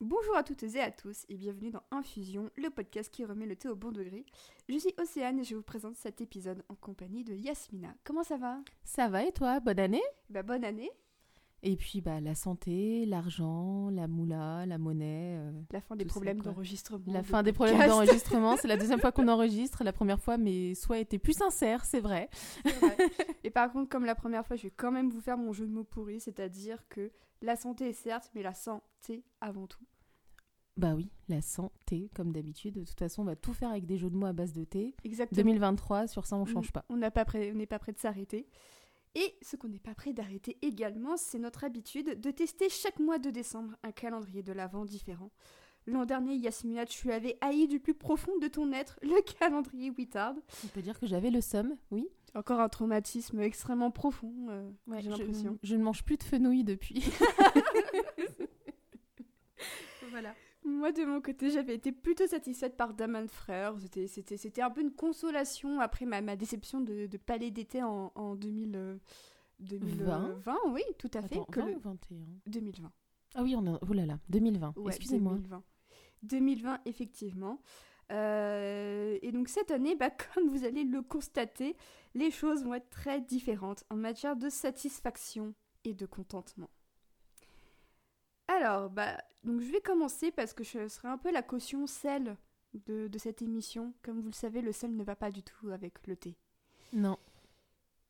Bonjour à toutes et à tous et bienvenue dans Infusion, le podcast qui remet le thé au bon degré. Je suis Océane et je vous présente cet épisode en compagnie de Yasmina. Comment ça va? Ça va et toi? Bonne année? Bah bonne année, Et puis bah la santé, l'argent, la moula, la monnaie. euh, la fin des problèmes d'enregistrement. la de fin des problèmes d'enregistrement. C'est la deuxième fois qu'on enregistre. La première fois, mes souhaits étaient plus sincères, c'est vrai. C'est vrai. et par contre, comme la première fois, je vais quand même vous faire mon jeu de mots pourri, c'est-à-dire que la santé certes, mais la santé avant tout. Bah oui, la santé, comme d'habitude. De toute façon, on va tout faire avec des jeux de mots à base de thé. Exactement. 2023, sur ça, on change pas. On n'a pas prêt, on n'est pas prêt de s'arrêter. Et ce qu'on n'est pas prêt d'arrêter également, c'est notre habitude de tester chaque mois de décembre un calendrier de l'Avent différent. L'an dernier, Yasmina, tu avais haï du plus profond de ton être le calendrier Wittard. On peut dire que j'avais le somme, oui. Encore un traumatisme extrêmement profond, euh, Ouais, j'ai je- l'impression. Je, ne mange plus de fenouil depuis. Voilà. Moi, de mon côté, j'avais été plutôt satisfaite par Daman Frères. C'était, un peu une consolation après ma, ma déception de, de Palais d'été en, en 2000, euh, 2020. Oui, tout à fait. Que 20 le- ou 21 2020. Ah oui, on a... Oh là là, 2020. Ouais, Excusez-moi. 2020. 2020, effectivement. Euh, et donc cette année, bah, comme vous allez le constater, les choses vont être très différentes en matière de satisfaction et de contentement. Alors, bah, donc je vais commencer parce que je serai un peu la caution sel de, de cette émission. Comme vous le savez, le sel ne va pas du tout avec le thé. Non.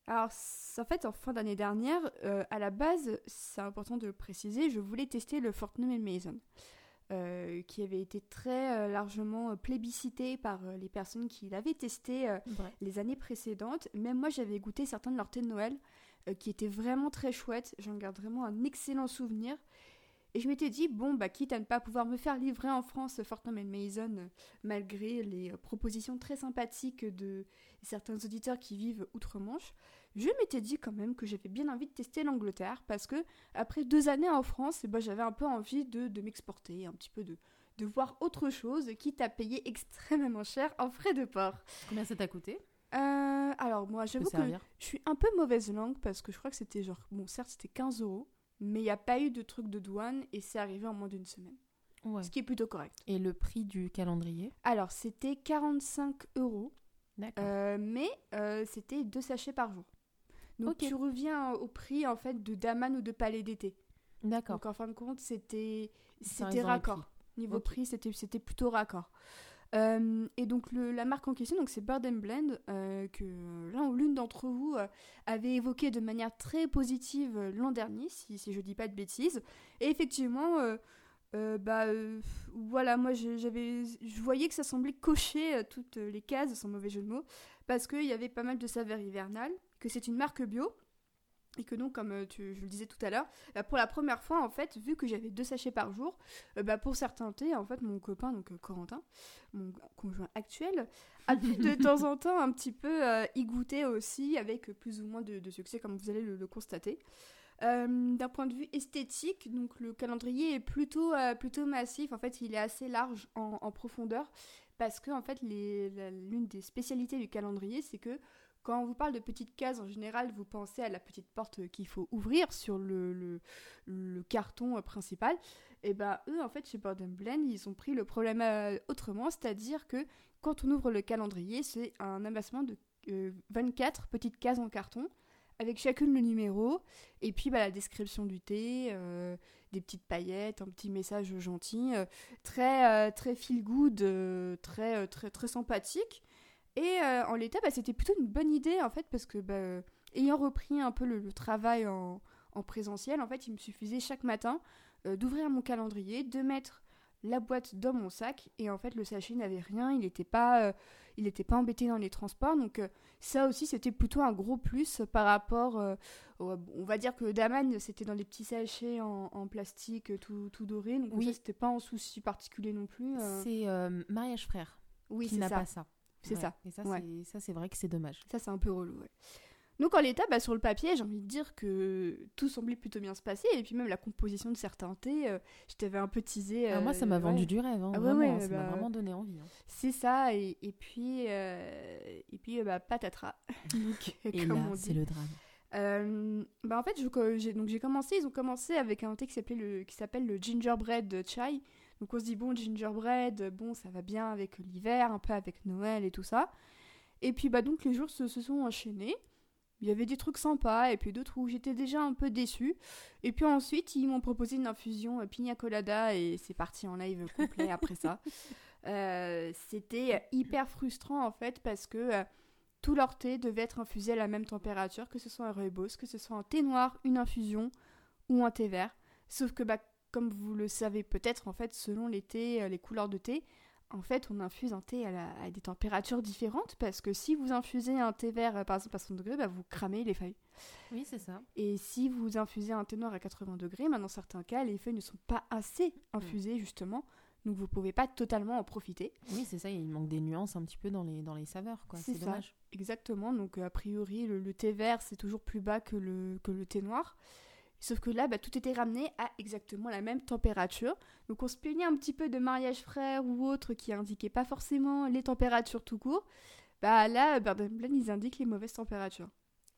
Alors, en fait, en fin d'année dernière, euh, à la base, c'est important de le préciser, je voulais tester le Fortnum Mason, euh, qui avait été très euh, largement euh, plébiscité par euh, les personnes qui l'avaient testé les années précédentes. Même moi, j'avais goûté certains de leurs thés de Noël, qui étaient vraiment très chouettes. J'en garde vraiment un excellent souvenir. Et je m'étais dit, bon, bah, quitte à ne pas pouvoir me faire livrer en France ce Fortnum Mason, malgré les propositions très sympathiques de certains auditeurs qui vivent outre-Manche, je m'étais dit quand même que j'avais bien envie de tester l'Angleterre parce que après deux années en France, eh ben, j'avais un peu envie de, de m'exporter, un petit peu de, de voir autre chose, quitte à payer extrêmement cher en frais de port. Combien ça t'a coûté? Euh, alors moi, j'avoue que je suis un peu mauvaise langue parce que je crois que c'était genre, bon certes c'était 15 euros, mais il n'y a pas eu de truc de douane et c'est arrivé en moins d'une semaine, Ouais. ce qui est plutôt correct. Et le prix du calendrier? Alors c'était 45 euros D'accord. Euh, mais euh, c'était deux sachets par jour. Donc tu reviens au prix en fait de Daman ou de Palais d'été. D'accord. Donc en fin de compte, c'était c'était raccord. Niveau prix, c'était c'était plutôt raccord. Euh, et donc le- la marque en question, donc c'est Bird and Blend, euh, que l'un ou l'une d'entre vous euh, avait évoqué de manière très positive l'an dernier, si, si je dis pas de bêtises. Et effectivement, bah voilà, moi je- j'avais, je voyais que ça semblait cocher toutes les cases, sans mauvais jeu de mots, parce qu'il y avait pas mal de saveurs hivernales, que c'est une marque bio. Et que donc, comme euh, tu- je le disais tout à l'heure, bah, pour la première fois, en fait, vu que j'avais deux sachets par jour, euh, bah, pour certains thés, en fait, mon copain, donc euh, Corentin, mon conjoint actuel, a pu de temps en temps un petit peu euh, y goûter aussi, avec plus ou moins de, de succès, comme vous allez le, le constater. Euh, D'un point de vue esthétique, donc le calendrier est plutôt, euh, plutôt massif. En fait, il est assez large en, en profondeur parce que en fait, l'une des spécialités du calendrier, c'est que quand on vous parle de petites cases, en général, vous pensez à la petite porte qu'il faut ouvrir sur le, carton euh, principal. Et ben eux, en fait, chez Bird Blend, ils ont pris le problème euh, autrement, c'est-à-dire que quand on ouvre le calendrier, c'est un amassement de euh, 24 petites cases en carton, avec chacune le numéro, et puis bah, la description du thé, euh, des petites paillettes, un petit message gentil, euh, très, euh, très feel good, euh, très, euh, très, très sympathique. Et euh, en l'état, bah, c'était plutôt une bonne idée en fait, parce que bah, ayant repris un peu le, le travail en, en présentiel, en fait, il me suffisait chaque matin euh, d'ouvrir mon calendrier, de mettre la boîte dans mon sac, et en fait, le sachet n'avait rien, il n'était pas, euh, il était pas embêté dans les transports, donc ça aussi, c'était plutôt un gros plus par rapport, au- on va dire que Daman, c'était dans des petits sachets en, en plastique tout, tout doré, donc Oui. ça, c'était pas un souci particulier non plus. C'est Mariage Frère Oui, qui c'est n'a ça. pas ça. C'est Ouais. ça. Et ça, Ouais. c'est- ça, c'est vrai que c'est dommage. Ça, c'est un peu relou, ouais. Donc, en l'état, bah, sur le papier, j'ai envie de dire que tout semblait plutôt bien se passer. Et puis, même la composition de certains thés, euh, je t'avais un peu teasé. Ah, moi, ça m'a euh, vendu du rêve. hein, Ah vraiment, ça m'a bah, vraiment donné envie. hein. C'est ça. Et, et puis, euh, et puis euh, bah, patatras. Et comme là, c'est le drame. Bah en fait, j'ai donc commencé, ils ont commencé avec un thé qui s'appelait le qui s'appelle le gingerbread chai. Donc on se dit bon gingerbread, bon ça va bien avec l'hiver, un peu avec Noël et tout ça. Et puis bah donc les jours se, se sont enchaînés. Il y avait des trucs sympas et puis d'autres où j'étais déjà un peu déçue. Et puis ensuite ils m'ont proposé une infusion euh, pina colada et c'est parti en live complet après ça. Euh, C'était hyper frustrant en fait parce que euh, tout leur thé devait être infusé à la même température, que ce soit un rooibos, que ce soit un thé noir, une infusion ou un thé vert. Sauf que, bah, comme vous le savez peut-être, en fait, selon les thés, euh, les couleurs de thé, en fait, on infuse un thé à, la- à des températures différentes parce que si vous infusez un thé vert, euh, par exemple à 100 degrés, bah, vous cramez les feuilles. Oui, c'est ça. Et si vous infusez un thé noir à 80 degrés, bah, dans certains cas, les feuilles ne sont pas assez infusées, justement. Donc, vous pouvez pas totalement en profiter. Oui, c'est ça. Il manque des nuances un petit peu dans les, dans les saveurs, quoi. C'est dommage. Exactement, donc euh, a priori le, le thé vert c'est toujours plus bas que le, que le thé noir. Sauf que là, bah, tout était ramené à exactement la même température. Donc on se plaignait un petit peu de mariage frère ou autre qui indiquait pas forcément les températures tout court. Bah là, Bird ils indiquent les mauvaises températures.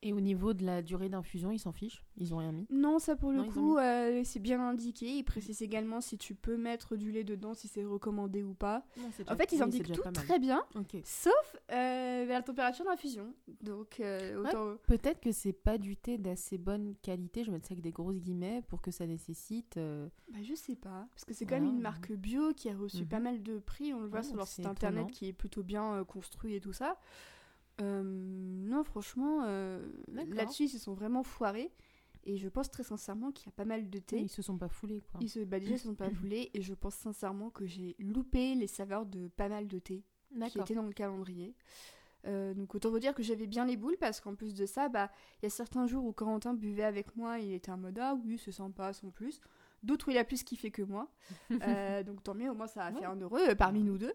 Et au niveau de la durée d'infusion, ils s'en fichent? Ils ont rien mis? Non, ça pour le Non, coup, euh, c'est bien indiqué. Ils précisent également si tu peux mettre du lait dedans, si c'est recommandé ou pas. En fait, ils indiquent tout très bien, sauf euh, la température d'infusion. Donc, euh, autant... Peut-être que c'est pas du thé d'assez bonne qualité, je mets ça avec des grosses guillemets, pour que ça nécessite. euh, Bah, je sais pas, parce que c'est quand même une marque bio qui a reçu Mhm. pas mal de prix, on le voit Ah, sur leur site internet étonnant. qui est plutôt bien euh, construit et tout ça. Euh, non, franchement, euh, là-dessus ils se sont vraiment foirés, et je pense très sincèrement qu'il y a pas mal de thé. Ils se sont pas foulés, quoi. Ils se, bah, déjà, ils se sont pas foulés, et je pense sincèrement que j'ai loupé les saveurs de pas mal de thé qui étaient dans le calendrier. Euh, donc autant vous dire que j'avais bien les boules parce qu'en plus de ça, bah il y a certains jours où Corentin buvait avec moi, il était en mode ah oui c'est sympa sans plus. D'autres où il a plus kiffé que moi. Euh, donc tant mieux, au moins ça a fait un heureux euh, parmi nous deux.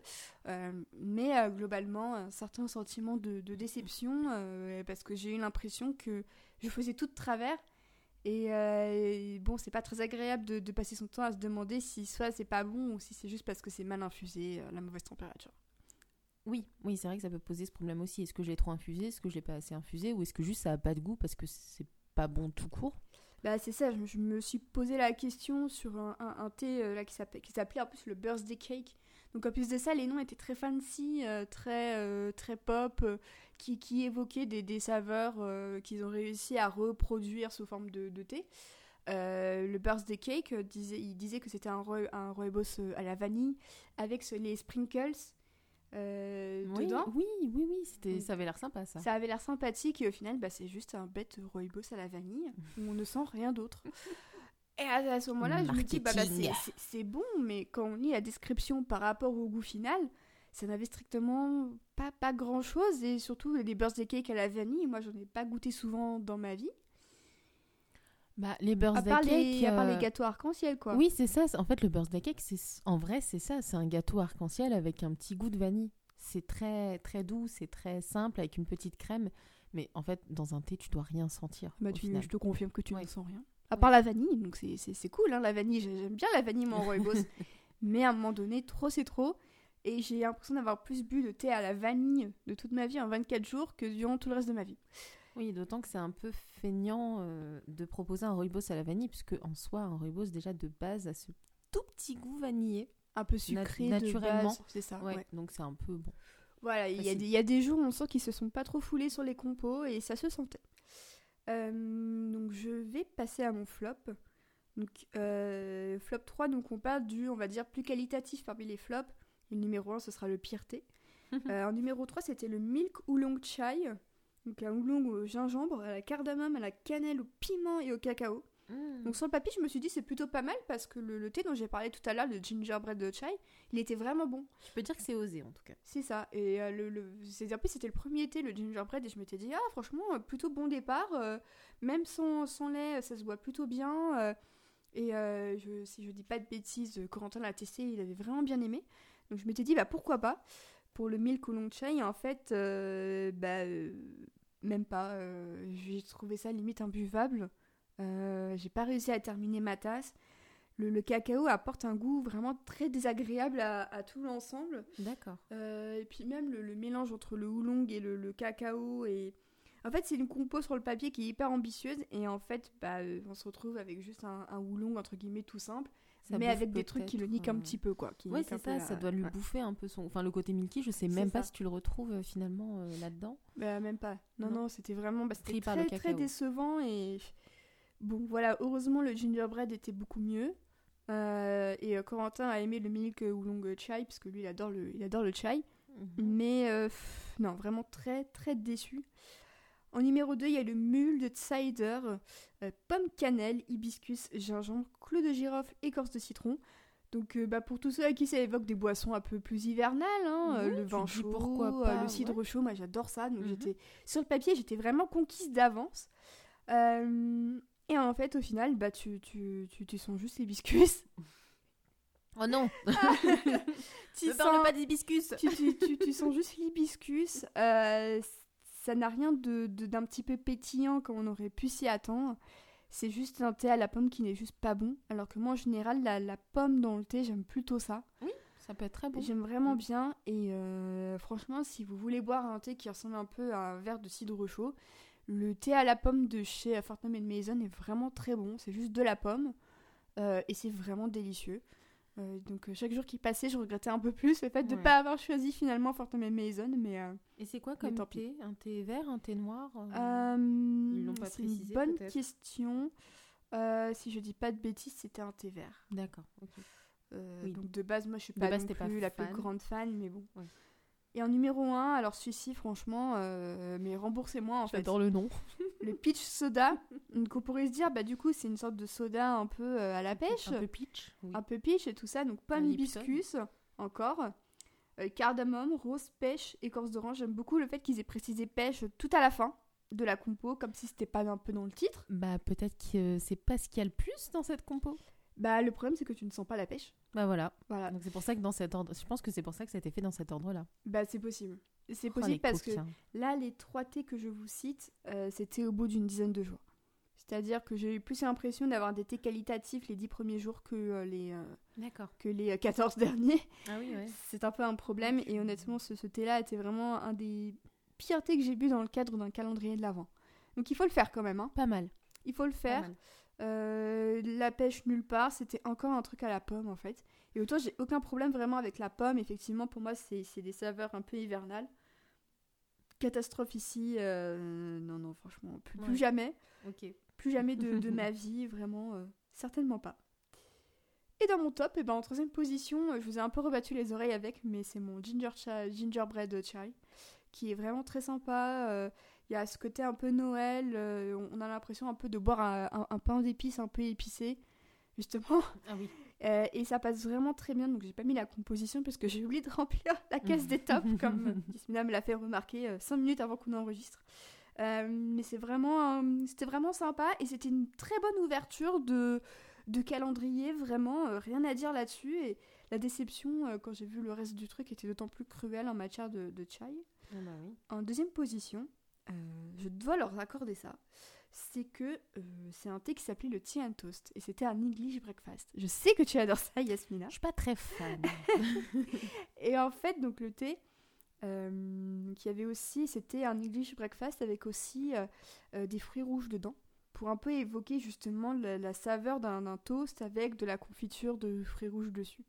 Euh, mais globalement, un certain sentiment de, de déception parce que j'ai eu l'impression que je faisais tout de travers. Et, et bon, c'est pas très agréable de, de passer son temps à se demander si soit c'est pas bon ou si c'est juste parce que c'est mal infusé, la mauvaise température. Oui, oui, c'est vrai que ça peut poser ce problème aussi. Est-ce que je l'ai trop infusé? Est-ce que je l'ai pas assez infusé? Ou est-ce que juste ça a pas de goût parce que c'est pas bon tout court? Bah c'est ça, je, me suis posé la question sur un, un- thé euh, là qui s'appelait en plus le birthday cake. Donc en plus de ça, les noms étaient très fancy, euh, très euh, très pop, qui, qui évoquaient des, saveurs qu'ils ont réussi à reproduire sous forme de, de thé. Le birthday cake, disait, il disait que c'était un, roi- un à la vanille avec les sprinkles euh, oui, dedans. oui, oui, oui, c'était, ça avait l'air sympa ça. Ça avait l'air sympathique et au final, bah, c'est juste un bête rooibos à la vanille où on ne sent rien d'autre. Et à, à ce moment-là, je me dis, bah, bah, c'est- Marketing. c'est c'est bon, mais quand on lit la description par rapport au goût final, ça n'avait strictement pas, pas grand-chose. Et surtout, les birthday cakes à la vanille, moi, j'en ai pas goûté souvent dans ma vie. Bah, les À birthday part, les, à part les euh, gâteaux arc-en-ciel, quoi. Oui, c'est ça. En fait, le birthday cake, c'est en vrai, c'est ça. C'est un gâteau arc-en-ciel avec un petit goût de vanille. C'est très, très doux, c'est très simple avec une petite crème. Mais en fait, dans un thé, tu dois rien sentir. Bah, tu- je te confirme que tu Ouais. ne sens rien. À part la vanille, donc c'est- cool, hein, la vanille. j'ai- J'aime bien la vanille, mon rooibos. mais à un moment donné, trop c'est trop. Et j'ai l'impression d'avoir plus bu de thé à la vanille de toute ma vie en 24 jours que durant tout le reste de ma vie. Oui, d'autant que c'est un peu feignant euh, de proposer un rooibos à la vanille, puisque en soi, un rooibos déjà de base a ce tout petit goût vanillé. Un peu sucré Nat- naturellement. c'est ça. Ouais, ouais. donc c'est un peu bon. Voilà, il y, a des- il y a des jours où on sent qu'ils se sont pas trop foulés sur les compos et ça se sentait. Euh, donc je vais passer à mon flop. Donc euh, flop 3, donc on parle du, on va dire, plus qualitatif parmi les flops. Le numéro 1, ce sera le pire thé. Euh, en numéro 3, c'était le Milk Oolong Chai. Donc un oolong au gingembre, à la cardamome, à la cannelle, au piment et au cacao. Donc sur le papier, je me suis dit c'est plutôt pas mal parce que le, le thé dont j'ai parlé tout à l'heure, le gingerbread de chai, il était vraiment bon. Je peux dire que c'est osé en tout cas. C'est ça. Et euh, le, le- c'est- en plus, c'était le premier thé, le gingerbread, et je m'étais dit, ah, franchement, euh, plutôt bon départ. euh, même sans, sans lait, ça se boit plutôt bien. euh, et je, si je dis pas de bêtises, Corentin l'a testé, il avait vraiment bien aimé. Donc je m'étais dit, bah pourquoi pas Pour le milk oolong chai, en fait, euh, bah, euh, même pas. euh, J'ai trouvé ça limite imbuvable. Euh, J'ai pas réussi à terminer ma tasse. Le, le cacao apporte un goût vraiment très désagréable à, à tout l'ensemble. D'accord. Et puis même le, le mélange entre le oolong et le, le cacao et En fait, c'est une compo sur le papier qui est hyper ambitieuse et en fait, bah, on se retrouve avec juste un, un houlong entre guillemets tout simple, Ça mais avec des trucs qui le niquent un petit peu quoi. qui Ouais, c'est ça, la- ça doit lui ouais. bouffer un peu son. Enfin, le côté Milky, je sais même pas ça. si tu le retrouves euh, finalement euh, là-dedans. Bah, même pas. Non, Non. non, c'était vraiment bah, c'était très, très décevant et bon, voilà, heureusement le gingerbread était beaucoup mieux. Euh, et euh, Corentin a aimé le milk oolong chai parce que lui il adore le, il adore le chai. Mhm. Mais pff, non, vraiment très très déçu. En numéro 2, il y a le mule de cider, euh, pomme cannelle, hibiscus, gingembre, clou de girofle, écorce de citron. Donc euh, bah, pour tous ceux à qui ça évoque des boissons un peu plus hivernales, hein, euh, le vin chaud, pourquoi pas, le cidre chaud, moi j'adore ça. Donc Mhm. j'étais sur le papier, j'étais vraiment conquise d'avance. Et en fait, au final, bah, tu, tu, tu, tu sens juste l'hibiscus. Oh non tu, Ne parle sens, pas d'hibiscus tu, tu, tu, tu sens juste l'hibiscus. Euh, ça n'a rien de, d'un petit peu pétillant comme on aurait pu s'y attendre. C'est juste un thé à la pomme qui n'est juste pas bon. Alors que moi, en général, la, la pomme dans le thé, j'aime plutôt ça. Ça peut être très bon. J'aime vraiment Mm. bien. Et euh, franchement, si vous voulez boire un thé qui ressemble un peu à un verre de cidre chaud, le thé à la pomme de chez Fortnum Mason est vraiment très bon. C'est juste de la pomme. euh, et c'est vraiment délicieux. Euh, donc euh, chaque jour qui passait, je regrettais un peu plus le fait de ne Ouais. pas avoir choisi finalement Fortnum Mason. Mais euh, Et c'est quoi comme thé? Un thé vert, un thé noir l'ont pas c'est une bonne question. Si je dis pas de bêtises, c'était un thé vert. D'accord. Oui. Donc de base, moi je suis pas base, non pas plus la plus grande fan, mais bon. Ouais. Et en numéro 1, alors celui-ci, franchement, euh, mais remboursez-moi en fait. J'adore le nom. Le peach soda, donc on pourrait se dire, bah du coup, c'est une sorte de soda un peu euh, à la pêche, Un peu peach. Oui. un peu peach et tout ça. Donc pomme hibiscus, encore. euh, cardamome, rose, pêche, écorce d'orange. J'aime beaucoup le fait qu'ils aient précisé pêche tout à la fin de la compo, comme si c'était pas un peu dans le titre. Bah peut-être que c'est pas ce qu'il y a le plus dans cette compo. Bah le problème, c'est que tu ne sens pas la pêche. Bah voilà. Voilà. Donc c'est pour ça que dans cet ordre, je pense que c'est pour ça que ça a été fait dans cet ordre-là. Bah c'est possible. C'est Oh, possible parce que. Là, les trois thés que je vous cite, euh, c'était au bout d'une dizaine de jours. C'est-à-dire que j'ai eu plus l'impression d'avoir des thés qualitatifs les dix premiers jours que euh, les, euh, que les euh, 14 derniers. Ah oui, ouais. C'est un peu un problème. Et honnêtement, ce, ce thé-là était vraiment un des pires thés que j'ai bu dans le cadre d'un calendrier de l'Avent. Donc il faut le faire quand même. hein. Pas mal. Il faut le faire. Euh, la pêche nulle part, c'était encore un truc à la pomme en fait. Et autant j'ai aucun problème vraiment avec la pomme, effectivement pour moi c'est des saveurs un peu hivernales. Catastrophe ici, euh, non non franchement, plus, plus Ouais. jamais, Ok. plus jamais de, de ma vie, vraiment, euh, certainement pas. Et dans mon top, eh ben, en troisième position, euh, je vous ai un peu rebattu les oreilles avec, mais c'est mon ginger cha- gingerbread chai, qui est vraiment très sympa. euh, Il y a ce côté un peu Noël, on- on a l'impression un peu de boire un, un- un pain d'épices un peu épicé, justement. Ah oui. Euh, et ça passe vraiment très bien, donc j'ai pas mis la composition parce que j'ai oublié de remplir la caisse des tops, comme euh, Yasmina me l'a fait remarquer 5 minutes avant qu'on enregistre. Euh, mais c'est vraiment, euh, c'était vraiment sympa et c'était une très bonne ouverture de, de calendrier, vraiment euh, rien à dire là-dessus. Et la déception, euh, quand j'ai vu le reste du truc, était d'autant plus cruelle en matière de, de chai. Ah bah oui. En deuxième position, euh, je dois leur accorder ça. C'est que euh, c'est un thé qui s'appelait le Tea and Toast et c'était un English breakfast. Je sais que tu adores ça, Yasmina. Je suis pas très fan. Et en fait, donc le thé, euh, qui avait aussi, c'était un English breakfast avec aussi euh, des fruits rouges dedans, pour un peu évoquer justement la, la saveur d'un toast avec de la confiture de fruits rouges dessus.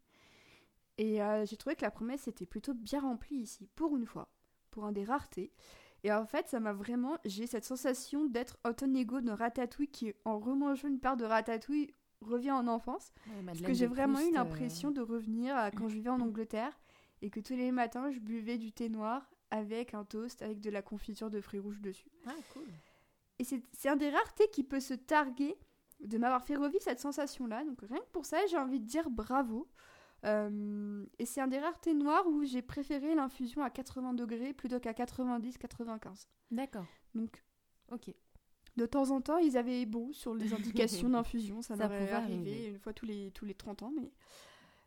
Et j'ai trouvé que la promesse était plutôt bien remplie ici, pour une fois, pour un des rares thés. Et en fait, ça m'a vraiment, j'ai cette sensation d'être Autumn Ego de Ratatouille qui, en remangeant une part de Ratatouille, revient en enfance. Parce que j'ai vraiment eu l'impression de revenir à quand je vivais en Angleterre et que tous les matins je buvais du thé noir avec un toast avec de la confiture de fruits rouges dessus. Ah cool. Et c'est c'est un des rares thés qui peut se targuer de m'avoir fait revivre cette sensation-là. Donc rien que pour ça, j'ai envie de dire bravo. Euh, et c'est un des rares thés noirs où j'ai préféré l'infusion à 80 degrés plutôt qu'à 90-95. D'accord. Donc Ok. de temps en temps, ils avaient bon sur les indications d'infusion. Ça, Ça m'aurait pouvait arrivé arriver. une fois tous les, tous les 30 ans. Mais...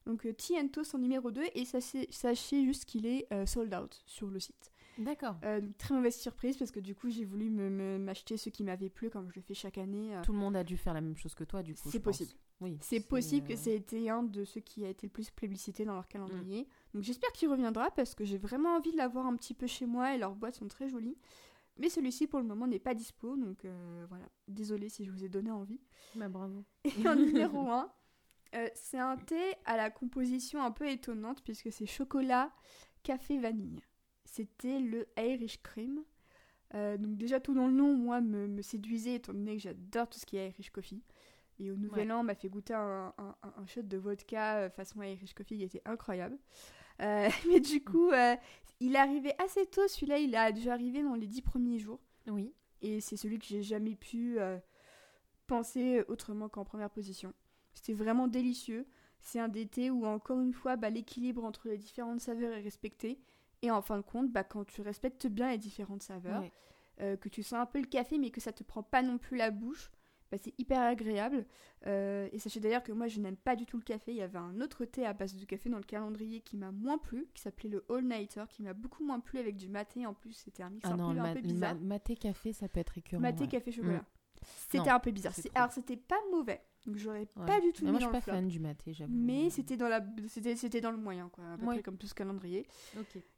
Donc, Tea and Toast en numéro 2. Et sachez, sachez juste qu'il est euh, sold out sur le site. D'accord. Euh, très mauvaise surprise parce que du coup, j'ai voulu me- me- m'acheter ce qui m'avait plu comme je le fais chaque année. euh. Tout le monde a dû faire la même chose que toi, du coup. C'est possible. Oui. C'est possible que euh, ça ait été un de ceux qui a été le plus plébiscité dans leur calendrier. Donc j'espère qu'il reviendra parce que j'ai vraiment envie de l'avoir un petit peu chez moi et leurs boîtes sont très jolies. Mais celui-ci pour le moment n'est pas dispo, donc euh, voilà. Désolée si je vous ai donné envie. Bah bravo. Et en numéro 1, c'est un thé à la composition un peu étonnante puisque c'est chocolat, café, vanille. C'était le Irish Cream. Euh, donc déjà tout dans le nom, moi, me, me séduisait étant donné que j'adore tout ce qui est Irish Coffee. Et au Nouvel An, on m'a fait goûter un, un, un, shot de vodka euh, façon Irish Coffee qui était incroyable. Euh, mais du coup, il est arrivé assez tôt, celui-là, il a dû arriver dans les dix premiers jours. Oui. Et c'est celui que j'ai jamais pu penser autrement qu'en première position. C'était vraiment délicieux. C'est un d'été où, encore une fois, bah, l'équilibre entre les différentes saveurs est respecté. Et en fin de compte, bah, quand tu respectes bien les différentes saveurs, euh, que tu sens un peu le café, mais que ça te prend pas non plus la bouche, bah, c'est hyper agréable. Euh, et sachez d'ailleurs que moi, je n'aime pas du tout le café. Il y avait un autre thé à base de café dans le calendrier qui m'a moins plu, qui s'appelait le All Nighter, qui m'a beaucoup moins plu avec du maté. En plus, c'était un mix ah un, peu, un, peu, bizarre. maté café, ça peut être récurrent. Maté café chocolat. Mm. C'était un peu bizarre. Alors, c'était pas mauvais. Donc, j'aurais pas du tout mais Moi, je suis pas fan du maté, j'avoue. Mais c'était dans, la... c'était, dans le moyen, quoi. À peu près comme tout ce calendrier.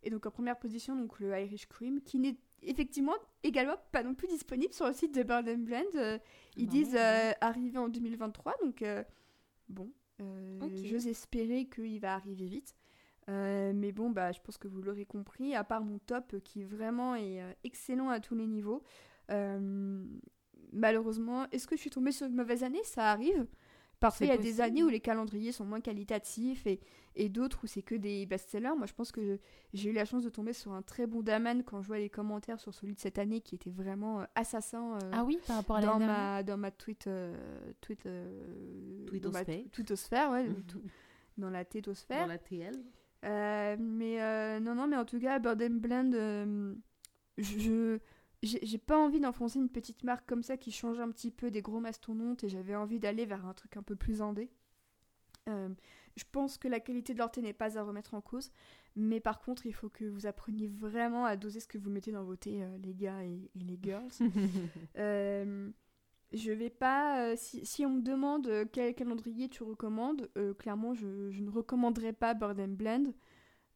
Et donc, en première position, donc, le Irish Cream, qui n'est effectivement également pas non plus disponible sur le site de Bird Blend. Euh, ils disent euh, arriver en 2023. Donc, euh, bon, j'ose espérer qu'il va arriver vite. mais bon, bah, je pense que vous l'aurez compris, à part mon top qui vraiment est excellent à tous les niveaux, malheureusement, est-ce que je suis tombée sur une mauvaise année? Ça arrive. Parfois, il y a des années où les calendriers sont moins qualitatifs et, et d'autres où c'est que des best-sellers. Moi, je pense que j'ai eu la chance de tomber sur un très bon Daman quand je vois les commentaires sur celui de cette année qui était vraiment euh, assassin. Euh, ah oui, par rapport à dans ma Dans ma tweet. Euh, tweet tweetosphère. ouais. Mhm. dans la tétosphère. Dans la TL. mais non, non, mais en tout cas, Bird Blend, je j'ai pas envie d'enfoncer une petite marque comme ça qui change un petit peu des gros mastodontes et j'avais envie d'aller vers un truc un peu plus indé. Euh, je pense que la qualité de leur thé n'est pas à remettre en cause, mais par contre, il faut que vous appreniez vraiment à doser ce que vous mettez dans vos thés, euh, les gars et, les girls. euh, je vais pas. Si, si, on me demande quel calendrier tu recommandes, clairement, je, je, ne recommanderais pas Bird Blend.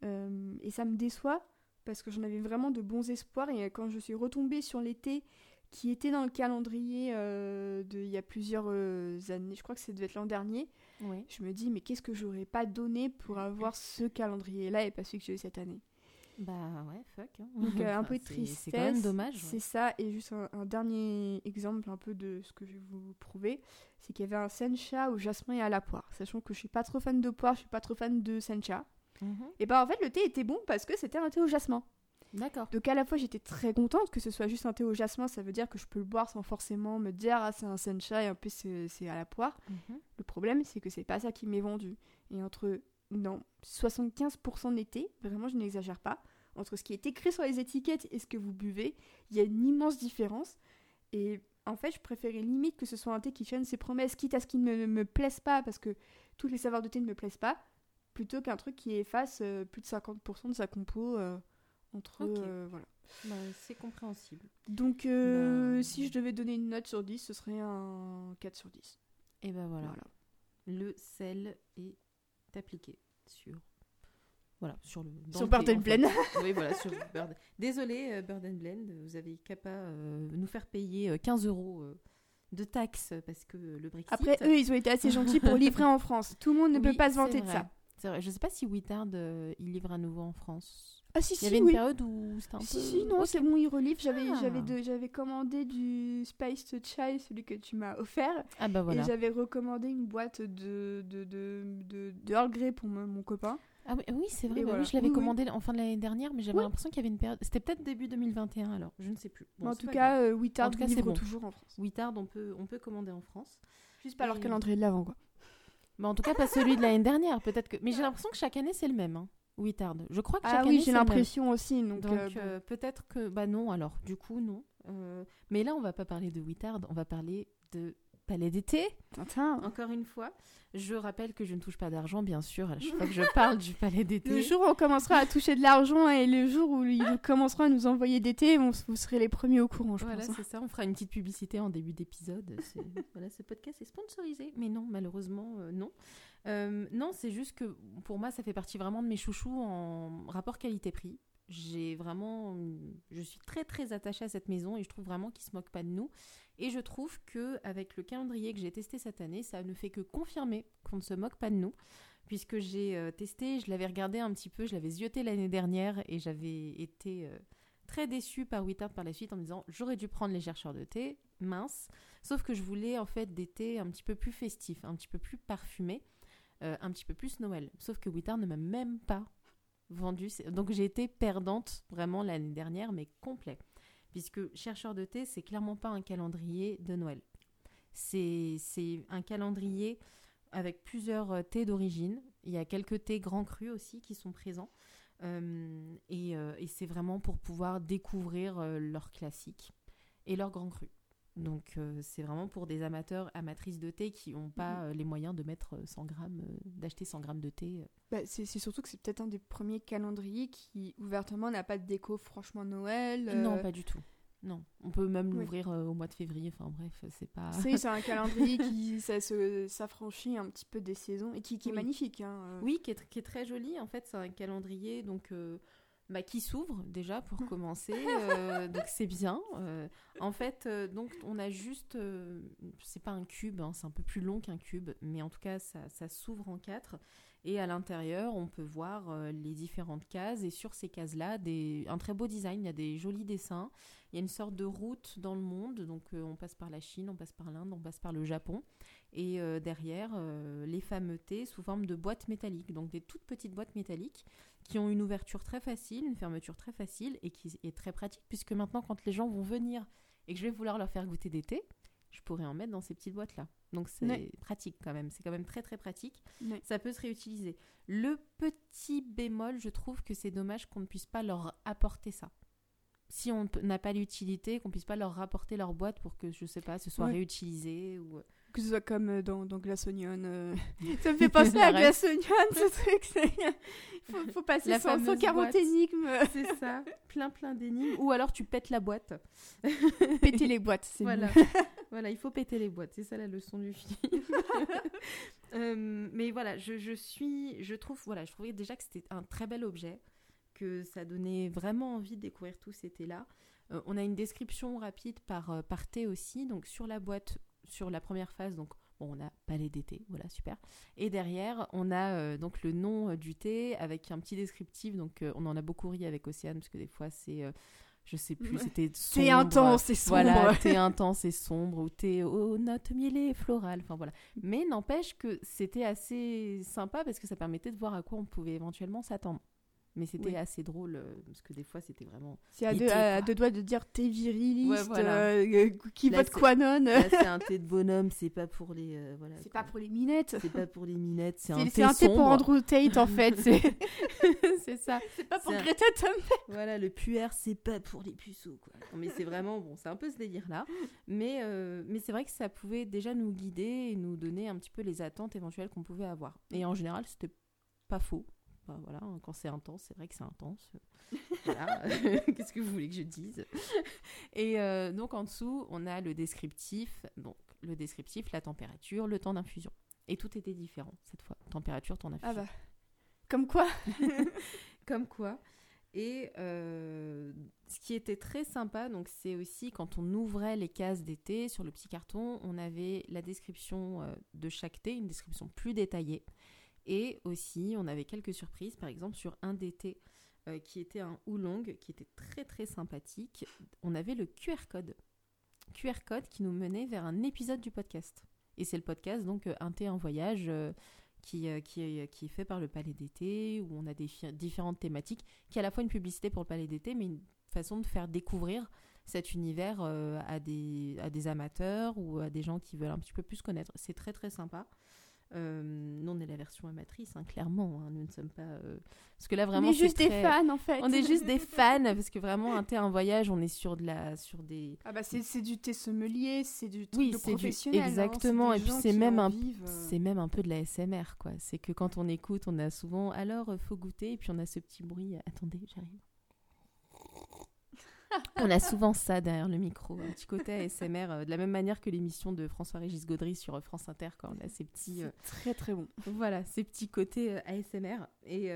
et ça me déçoit parce que j'en avais vraiment de bons espoirs. Et quand je suis retombée sur l'été qui était dans le calendrier euh, de, il y a plusieurs euh, années, je crois que ça devait être l'an dernier, je me dis, mais qu'est-ce que j'aurais pas donné pour avoir ce calendrier-là et pas celui que j'ai eu cette année? Bah ouais, fuck. Hein. Donc euh, un peu de tristesse. C'est quand même dommage. C'est ça. Et juste un, dernier exemple un peu de ce que je vais vous prouver, c'est qu'il y avait un sencha au jasmin et à la poire. Sachant que je suis pas trop fan de poire, je suis pas trop fan de sencha. Mhm. Et bah en fait le thé était bon parce que c'était un thé au jasmin. D'accord. Donc à la fois j'étais très contente que ce soit juste un thé au jasmin, ça veut dire que je peux le boire sans forcément me dire ah c'est un sencha et en plus c'est à la poire. Mhm. Le problème c'est que c'est pas ça qui m'est vendu. Et entre non 75% d'été, vraiment je n'exagère pas, entre ce qui est écrit sur les étiquettes et ce que vous buvez, il y a une immense différence. Et en fait je préférais limite que ce soit un thé qui tienne ses promesses, quitte à ce qu'il ne me plaise pas parce que tous les saveurs de thé ne me plaisent pas plutôt qu'un truc qui efface euh, plus de 50% de sa compo euh, entre euh, voilà. Bah, c'est compréhensible. Donc bah, si je devais donner une note sur 10, ce serait un 4 sur 10. Et ben voilà. Le sel est appliqué sur voilà, sur le sur Bird Blend. oui, voilà, sur Bird. Désolé, Bird Blend, vous avez qu'à nous faire payer 15 euros de taxes parce que le Brexit. Après, eux, ils ont été assez gentils pour livrer en France. Tout le monde ne peut pas se vanter de ça. Vrai. Je sais pas si Wittard euh, il livre à nouveau en France. Ah si, il si, y avait une période où c'était un si, peu. Si, non, c'est bon, il relivre. J'avais, ah. j'avais, j'avais commandé du Spiced Chai, celui que tu m'as offert. Ah bah voilà. Et j'avais recommandé une boîte de, de, de, de, de Earl Grey pour mon copain. Ah oui, oui c'est vrai. Bah oui, je l'avais commandé en fin de l'année dernière, mais j'avais l'impression qu'il y avait une période. C'était peut-être début 2021 alors, je ne sais plus. en, tout cas, euh, Wittard livre toujours en France. Wittard, on peut, on peut commander en France. Juste pas leur calendrier de l'avant, quoi. Mais en tout cas, pas celui de l'année dernière. Peut-être que. Mais j'ai l'impression que chaque année c'est le même. Hein. Wittard. Je crois que ah chaque ah, oui, j'ai l'impression aussi. Donc, euh, euh, peut-être que. Bah non, alors, du coup, non. Euh, mais là, on va pas parler de Wittard, on va parler de Palais d'été. Encore une fois. Je rappelle que je ne touche pas d'argent, bien sûr, à chaque fois que je parle du palais d'été. Le jour où on commencera à toucher de l'argent et le jour où ils commenceront à nous envoyer d'été, vous serez les premiers au courant, je voilà, pense. c'est ça. On fera une petite publicité en début d'épisode. voilà, ce podcast est sponsorisé. Mais non, malheureusement, non. Euh, non, c'est juste que pour moi, ça fait partie vraiment de mes chouchous en rapport qualité-prix. J'ai vraiment, je suis très très attachée à cette maison et je trouve vraiment qu'ils se moquent pas de nous. Et je trouve que avec le calendrier que j'ai testé cette année, ça ne fait que confirmer qu'on ne se moque pas de nous, puisque j'ai euh, testé, je l'avais regardé un petit peu, je l'avais zioté l'année dernière et j'avais été euh, très déçue par Wittard par la suite en me disant j'aurais dû prendre les chercheurs de thé, mince. Sauf que je voulais en fait des thés un petit peu plus festifs, un petit peu plus parfumés, euh, un petit peu plus Noël. Sauf que Wittard ne m'a même pas vendu. Donc j'ai été perdante vraiment l'année dernière, mais complet. Puisque chercheur de thé, c'est clairement pas un calendrier de Noël. C'est un calendrier avec plusieurs euh, thés d'origine. Il y a quelques thés grands crus aussi qui sont présents. Euh, et, et c'est vraiment pour pouvoir découvrir leurs classiques et leurs grands crus. Donc euh, c'est vraiment pour des amateurs, amatrices de thé qui n'ont pas mhm. euh, les moyens de mettre 100 euh, grammes, d'acheter 100 grammes de thé. Bah, c'est surtout que c'est peut-être un des premiers calendriers qui ouvertement n'a pas de déco franchement Noël. Non, pas du tout. Non, on peut même l'ouvrir au mois de février. Enfin bref, c'est pas. C'est un calendrier qui s'affranchit un petit peu des saisons et qui, est magnifique. Hein, oui, qui est, qui est, très joli. En fait, c'est un calendrier donc bah, qui s'ouvre déjà pour commencer, euh, donc c'est bien. Euh, en fait, euh, donc on a juste, c'est pas un cube, hein, c'est un peu plus long qu'un cube, mais en tout cas ça, ça s'ouvre en quatre. Et à l'intérieur, on peut voir les différentes cases. Et sur ces cases-là, un très beau design. Il y a des jolis dessins. Il y a une sorte de route dans le monde. Donc, on passe par la Chine, on passe par l'Inde, on passe par le Japon. Et derrière, les fameux thés sous forme de boîtes métalliques. Donc, des toutes petites boîtes métalliques qui ont une ouverture très facile, une fermeture très facile et qui est très pratique puisque maintenant quand les gens vont venir et que je vais vouloir leur faire goûter des thés, je pourrais en mettre dans ces petites boîtes là. Donc c'est pratique quand même, c'est quand même très très pratique. Ça peut se réutiliser. Le petit bémol, je trouve que c'est dommage qu'on ne puisse pas leur apporter ça. Si on n'a pas l'utilité, qu'on puisse pas leur rapporter leur boîte pour que je sais pas, ce soit réutilisé ou que ce soit comme euh, dans, dans Glass Onion. Euh. ça me fait penser à Glass Onion, ce truc. Il faut, faut, passer la 140 énigmes. C'est ça, plein plein d'énigmes. Ou alors tu pètes la boîte. Péter les boîtes, c'est voilà. voilà, il faut péter les boîtes. C'est ça la leçon du film. Euh, mais voilà, je, je, suis, je trouve, voilà, je trouvais déjà que c'était un très bel objet, que ça donnait vraiment envie de découvrir tout cet là on a une description rapide par, par thé aussi. Donc sur la boîte, sur la première phase, donc bon, on a palais d'été, voilà, super. Et derrière, on a euh, donc le nom euh, du thé avec un petit descriptif. Donc euh, on en a beaucoup ri avec Océane, parce que des fois c'est je sais plus, c'était sombre. Thé intense et sombre. Voilà, thé intense et sombre, ou thé aux notes mielées et florales, enfin voilà. Mais n'empêche que c'était assez sympa parce que ça permettait de voir à quoi on pouvait éventuellement s'attendre. Mais c'était assez drôle euh, parce que des fois c'était vraiment. C'est à, deux, doigts de dire t'es viriliste, euh, euh, qui vote Quanon. c'est un thé de bonhomme, c'est pas pour les. voilà, c'est pas pour les minettes. C'est pas pour les minettes, c'est un thé. C'est un thé pour Andrew Tate en fait. c'est ça. C'est pas pour Greta Thunberg. Voilà, le puer, c'est pas pour les puceaux quoi. mais c'est vraiment bon, c'est un peu ce délire là. Mais, mais c'est vrai que ça pouvait déjà nous guider et nous donner un petit peu les attentes éventuelles qu'on pouvait avoir. Et en général, c'était pas faux voilà, hein, quand c'est intense, c'est vrai que c'est intense. Qu'est-ce que vous voulez que je dise? Et euh, donc en dessous, on a le descriptif. Donc le descriptif, la température, le temps d'infusion. Et tout était différent cette fois. Température, temps d'infusion. Ah bah. Comme quoi Comme quoi. Et euh, ce qui était très sympa, donc c'est aussi quand on ouvrait les cases d'été sur le petit carton, on avait la description euh, de chaque thé, une description plus détaillée. Et aussi, on avait quelques surprises, par exemple sur un d'été euh, qui était un oolong, qui était très très sympathique. On avait le QR code. QR code qui nous menait vers un épisode du podcast. Et c'est le podcast, donc euh, Un thé en voyage, euh, qui, qui, est, qui, est, fait par le Palais d'été, où on a des différentes thématiques, qui est à la fois une publicité pour le Palais d'été, mais une façon de faire découvrir cet univers à, des, à des amateurs ou à des gens qui veulent un petit peu plus connaître. C'est très très sympa. Euh, nous, on est la version amatrice, hein, clairement. Hein, nous ne sommes pas. Euh, parce que là, vraiment. On est juste des fans, en fait. On est juste des fans, parce que vraiment, un thé, un voyage, on est sur, de la, sur des. Ah, bah, c'est du thé sommelier, c'est du thé oui, professionnel. Du... Hein, exactement. et puis, c'est même, un... c'est même un peu de la SMR, quoi. C'est que quand on écoute, on a souvent. Alors, faut goûter, et puis on a ce petit bruit. Attendez, j'arrive. On a souvent ça derrière le micro, un petit côté ASMR, euh, de la même manière que l'émission de François-Régis Gaudry sur euh, France Inter, quand on a ces petits... Euh, très très bon. Voilà, ces petits côtés ASMR. Et,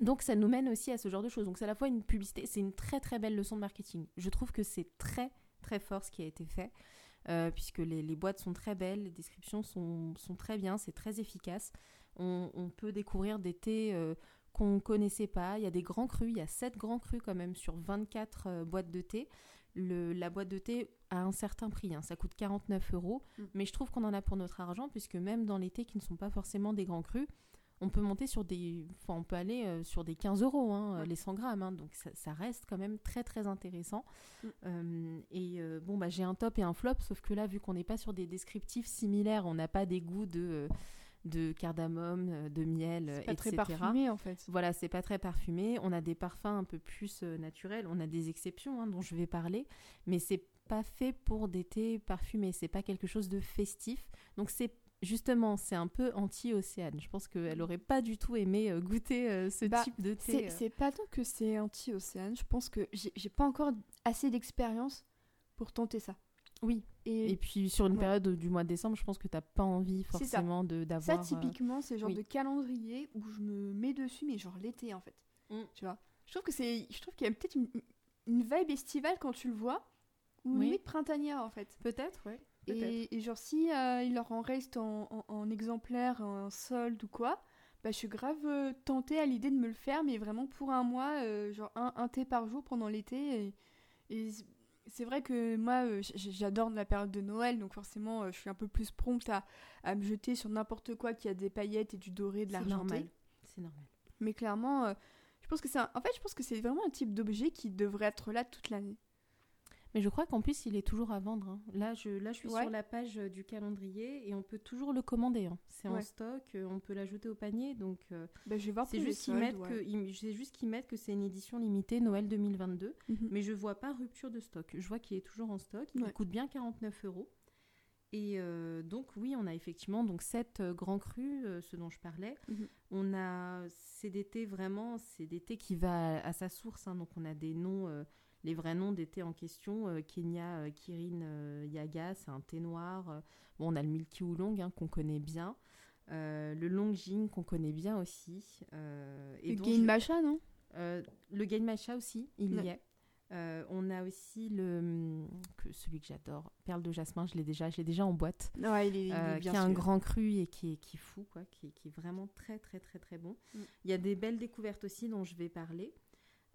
Donc ça nous mène aussi à ce genre de choses. Donc c'est à la fois une publicité, c'est une très très belle leçon de marketing. Je trouve que c'est très très fort ce qui a été fait, euh, puisque les, boîtes sont très belles, les descriptions sont, très bien, c'est très efficace. On, peut découvrir des thés euh, qu'on ne connaissait pas. Il y a des grands crus, il y a 7 grands crus quand même sur 24 euh, boîtes de thé. Le, la boîte de thé a un certain prix, hein. ça coûte 49 euros, mm. mais je trouve qu'on en a pour notre argent, puisque même dans les thés qui ne sont pas forcément des grands crus, on peut monter sur des, enfin, on peut aller euh, sur des 15 euros, hein, les 100 grammes, hein. donc ça, reste quand même très très intéressant. Mm. Euh, et euh, bon, bah, j'ai un top et un flop, sauf que là, vu qu'on n'est pas sur des descriptifs similaires, on n'a pas des goûts de de cardamome, de miel, etc. pas très parfumé en fait. Voilà, c'est pas très parfumé. On a des parfums un peu plus naturels. On a des exceptions hein, dont je vais parler, mais c'est pas fait pour des thés parfumés. C'est pas quelque chose de festif. Donc c'est justement, c'est un peu anti-océane. Je pense qu'elle aurait pas du tout aimé euh, goûter euh, ce bah, type de thé. Euh. C'est pas tant que c'est anti-océane. Je pense que j'ai pas encore assez d'expérience pour tenter ça. Oui. Et, puis sur une période du mois de décembre, je pense que t'as pas envie forcément d'avoir. Ça, typiquement, c'est genre de calendrier où je me mets dessus, mais genre l'été en fait. Mm. Tu vois? Je trouve que c'est, je trouve qu'il y a peut-être une, une vibe estivale quand tu le vois, ou oui. limite printanière en fait. Peut-être, ouais. Et, genre, si euh, il leur en reste en, en, exemplaire, en solde ou quoi, bah, je suis grave euh, tentée à l'idée de me le faire, mais vraiment pour un mois, euh, genre un, un, thé par jour pendant l'été. Et, c'est vrai que moi, j'adore la période de Noël, donc forcément, je suis un peu plus prompte à, à me jeter sur n'importe quoi qui a des paillettes et du doré, de l'argenté. C'est normal. Mais clairement, je pense que c'est en fait, je pense que c'est vraiment un type d'objet qui devrait être là toute l'année. Mais je crois qu'en plus, il est toujours à vendre. Hein. Là, je, là, je suis sur la page euh, du calendrier et on peut toujours le commander. Hein. C'est en stock, euh, on peut l'ajouter au panier. Donc, euh, bah, je vais voir c'est juste qu'ils mettent, que, mettent c'est une édition limitée Noël 2022. Mhm. Mais je vois pas rupture de stock. Je vois qu'il est toujours en stock. Il coûte bien 49 euros. Et donc oui, on a effectivement donc sept grands crus, ce dont je parlais. Mhm. On a thés vraiment, thés qui va à, sa source. Hein. donc on a des noms les vrais noms thés en question. Euh, Kenya euh, Kirin euh, Yaga, c'est un thé noir. bon, on a le Milky Oolong hein, qu'on connaît bien. le Longjing qu'on connaît bien aussi. et le Gain Macha, non? Le Gain Macha aussi, il y est. on a aussi le hum, que celui que j'adore, Perle de Jasmin, je l'ai déjà, je l'ai déjà en boîte. Ouais, il est, qui a un grand cru et qui est, qui fou, quoi, qui est, vraiment très très très très bon. Mm. Il y a des belles découvertes aussi dont je vais parler.